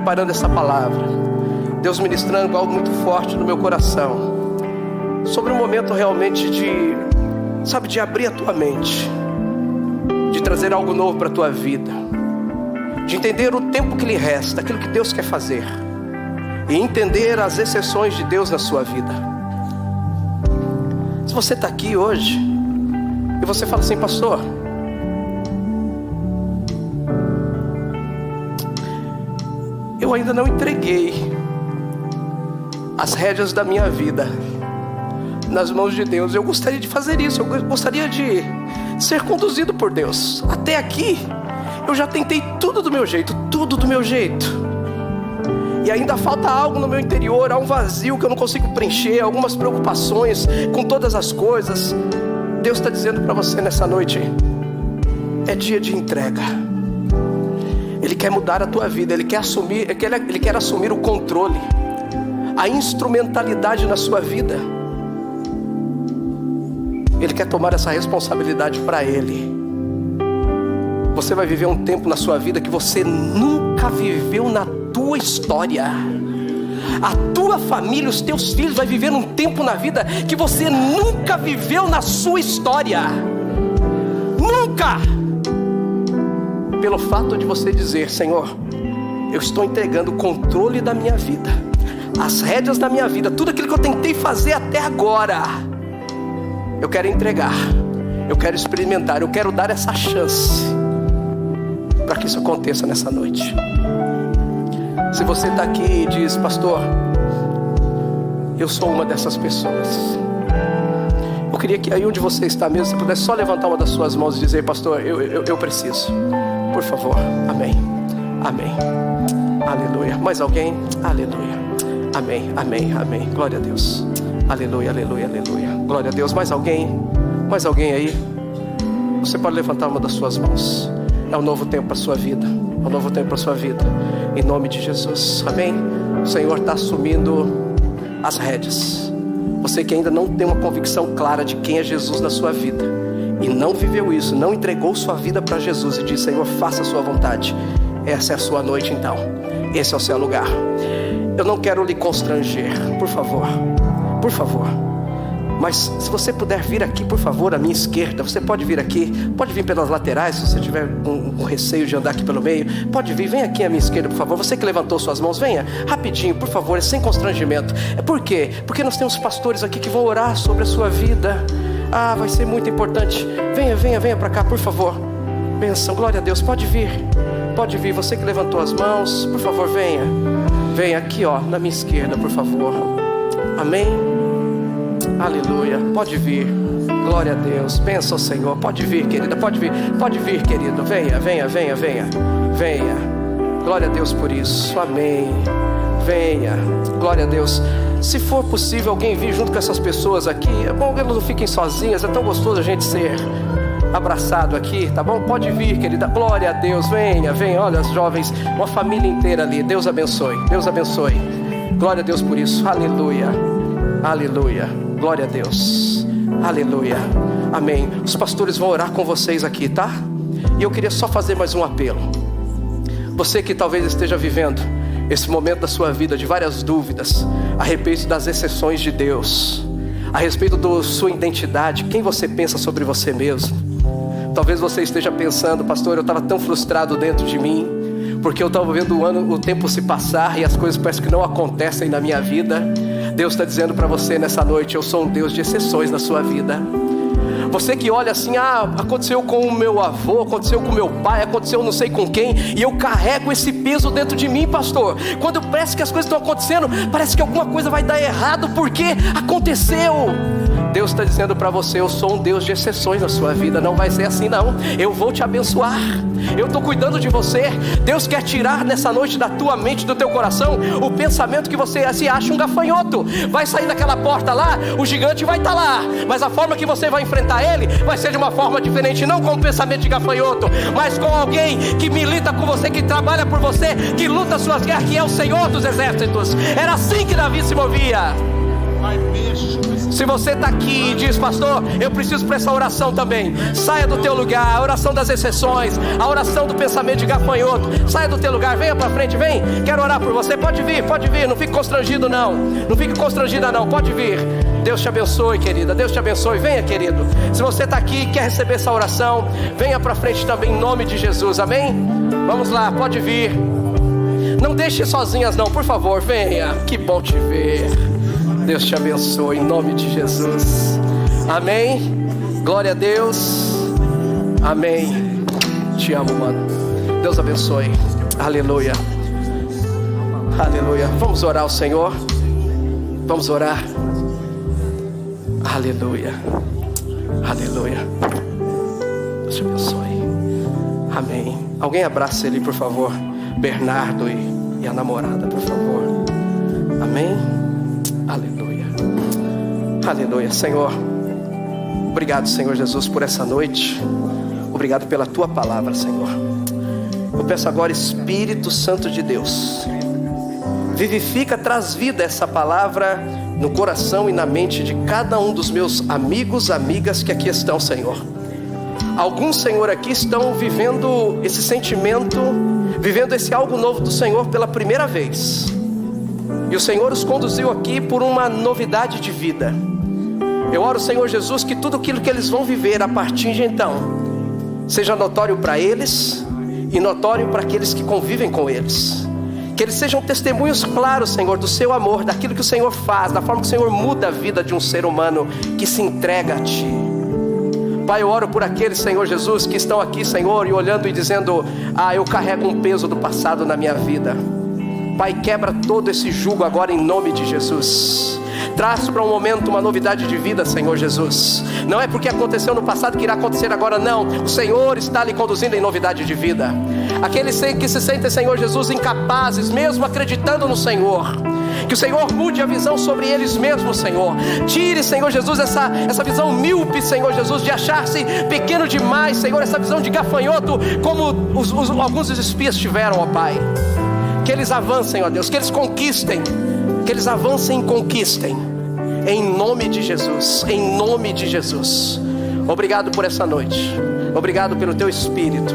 Preparando essa palavra, Deus ministrando algo muito forte no meu coração, sobre um momento realmente de, sabe, de abrir a tua mente, de trazer algo novo para a tua vida, de entender o tempo que lhe resta, aquilo que Deus quer fazer, e entender as exceções de Deus na sua vida. Se você está aqui hoje e você fala assim, pastor, eu ainda não entreguei as rédeas da minha vida nas mãos de Deus. Eu gostaria de fazer isso, eu gostaria de ser conduzido por Deus. Até aqui, eu já tentei tudo do meu jeito, tudo do meu jeito. E ainda falta algo no meu interior, há um vazio que eu não consigo preencher, algumas preocupações com todas as coisas. Deus está dizendo para você nessa noite: é dia de entrega. Ele quer mudar a tua vida, ele quer assumir, ele quer, ele quer assumir o controle, a instrumentalidade na sua vida. Ele quer tomar essa responsabilidade para Ele. Você vai viver um tempo na sua vida que você nunca viveu na tua história. A tua família, os teus filhos vai viver um tempo na vida que você nunca viveu na sua história. Nunca. Pelo fato de você dizer, Senhor, eu estou entregando o controle da minha vida, as rédeas da minha vida, tudo aquilo que eu tentei fazer até agora eu quero entregar, eu quero experimentar, eu quero dar essa chance para que isso aconteça nessa noite. Se você está aqui e diz, pastor, eu sou uma dessas pessoas. Eu queria que aí onde você está mesmo, você pudesse só levantar uma das suas mãos e dizer, pastor, eu, eu, eu preciso. Por favor, amém. Amém. Aleluia. Mais alguém? Aleluia. Amém, amém, amém. Glória a Deus. Aleluia, aleluia, aleluia. Glória a Deus. Mais alguém? Mais alguém aí? Você pode levantar uma das suas mãos. É um novo tempo para sua vida. É um novo tempo para sua vida. Em nome de Jesus. Amém? O Senhor está assumindo as rédeas. Você que ainda não tem uma convicção clara de quem é Jesus na sua vida e não viveu isso, não entregou sua vida para Jesus e disse: Senhor, faça a sua vontade. Essa é a sua noite então. Esse é o seu lugar. Eu não quero lhe constranger, por favor por favor. Mas se você puder vir aqui, por favor, à minha esquerda, você pode vir aqui, pode vir pelas laterais, se você tiver um, um, receio de andar aqui pelo meio, pode vir, vem aqui à minha esquerda, por favor. Você que levantou suas mãos, venha, rapidinho, por favor, sem constrangimento. É por quê? Porque nós temos pastores aqui que vão orar sobre a sua vida. Ah, vai ser muito importante. Venha, venha, venha para cá, por favor. Benção, glória a Deus, pode vir, pode vir. Você que levantou as mãos, por favor, venha, venha aqui, ó, na minha esquerda, por favor. Amém. Aleluia. Pode vir. Glória a Deus. Pensa o Senhor. Pode vir, querida. Pode vir. Pode vir, querido. Venha, venha, venha, venha. Venha. Glória a Deus por isso. Amém. Venha. Glória a Deus. Se for possível alguém vir junto com essas pessoas aqui, é bom que elas não fiquem sozinhas. É tão gostoso a gente ser abraçado aqui, tá bom? Pode vir, querida. Glória a Deus. Venha, venha. Olha as jovens, uma família inteira ali. Deus abençoe. Deus abençoe. Glória a Deus por isso. Aleluia. Aleluia. Glória a Deus. Aleluia. Amém. Os pastores vão orar com vocês aqui, tá? E eu queria só fazer mais um apelo. Você que talvez esteja vivendo esse momento da sua vida de várias dúvidas a respeito das exceções de Deus, a respeito da sua identidade, quem você pensa sobre você mesmo. Talvez você esteja pensando, pastor, eu estava tão frustrado dentro de mim, porque eu estava vendo o ano, o tempo se passar e as coisas parecem que não acontecem na minha vida. Deus está dizendo para você nessa noite: eu sou um Deus de exceções na sua vida. Você que olha assim, ah, aconteceu com o meu avô, aconteceu com o meu pai, aconteceu não sei com quem, e eu carrego esse peso dentro de mim, pastor. Quando parece que as coisas estão acontecendo, parece que alguma coisa vai dar errado, porque aconteceu. Deus está dizendo para você: Eu sou um Deus de exceções na sua vida. Não vai ser assim, não. Eu vou te abençoar. Eu estou cuidando de você. Deus quer tirar nessa noite da tua mente, do teu coração, o pensamento que você se acha um gafanhoto. Vai sair daquela porta lá, o gigante vai estar tá lá, mas a forma que você vai enfrentar ele vai ser de uma forma diferente, não com o pensamento de gafanhoto, mas com alguém que milita com você, que trabalha por você, que luta suas guerras, que é o Senhor dos exércitos. Era assim que Davi se movia. Se você está aqui e diz, pastor, eu preciso para essa oração também, saia do teu lugar, a oração das exceções, a oração do pensamento de gafanhoto, saia do teu lugar, venha para frente, vem, quero orar por você, pode vir, pode vir, não fique constrangido não, não fique constrangida não, pode vir. Deus te abençoe, querida. Deus te abençoe. Venha, querido. Se você está aqui e quer receber essa oração, venha para frente também em nome de Jesus. Amém? Vamos lá, pode vir. Não deixe sozinhas, não, por favor, venha. Que bom te ver. Deus te abençoe em nome de Jesus. Amém. Glória a Deus. Amém. Te amo, mano. Deus abençoe. Aleluia. Aleluia. Vamos orar ao Senhor. Vamos orar. Aleluia. Aleluia. Deus te abençoe. Amém. Alguém abraça ele, por favor. Bernardo e, e a namorada, por favor. Amém. Aleluia. Senhor, obrigado, Senhor Jesus, por essa noite. Obrigado pela tua palavra, Senhor. Eu peço agora, Espírito Santo de Deus, vivifica, traz vida essa palavra no coração e na mente de cada um dos meus amigos, amigas que aqui estão, Senhor. Alguns, Senhor, aqui estão vivendo esse sentimento, vivendo esse algo novo do Senhor pela primeira vez. E o Senhor os conduziu aqui por uma novidade de vida. Eu oro, Senhor Jesus, que tudo aquilo que eles vão viver a partir de então seja notório para eles e notório para aqueles que convivem com eles. Que eles sejam testemunhos claros, Senhor, do seu amor, daquilo que o Senhor faz, da forma que o Senhor muda a vida de um ser humano que se entrega a Ti. Pai, eu oro por aqueles, Senhor Jesus, que estão aqui, Senhor, e olhando e dizendo: Ah, eu carrego um peso do passado na minha vida. Pai, quebra todo esse jugo agora em nome de Jesus. Traz para um momento uma novidade de vida, Senhor Jesus. Não é porque aconteceu no passado que irá acontecer agora, não. O Senhor está lhe conduzindo em novidade de vida. Aqueles que se sentem, Senhor Jesus, incapazes, mesmo acreditando no Senhor. Que o Senhor mude a visão sobre eles mesmos, Senhor. Tire, Senhor Jesus, essa, essa visão míope, Senhor Jesus, de achar-se pequeno demais, Senhor. Essa visão de gafanhoto, como os, os, alguns dos espias tiveram, ó Pai. Que eles avancem, ó Deus, que eles conquistem, que eles avancem e conquistem, em nome de Jesus, em nome de Jesus. Obrigado por essa noite, obrigado pelo Teu Espírito,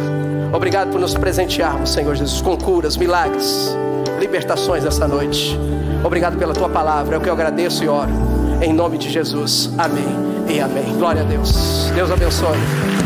obrigado por nos presentearmos, Senhor Jesus, com curas, milagres, libertações essa noite. Obrigado pela Tua palavra, é o que eu agradeço e oro, em nome de Jesus. Amém e amém. Glória a Deus. Deus abençoe.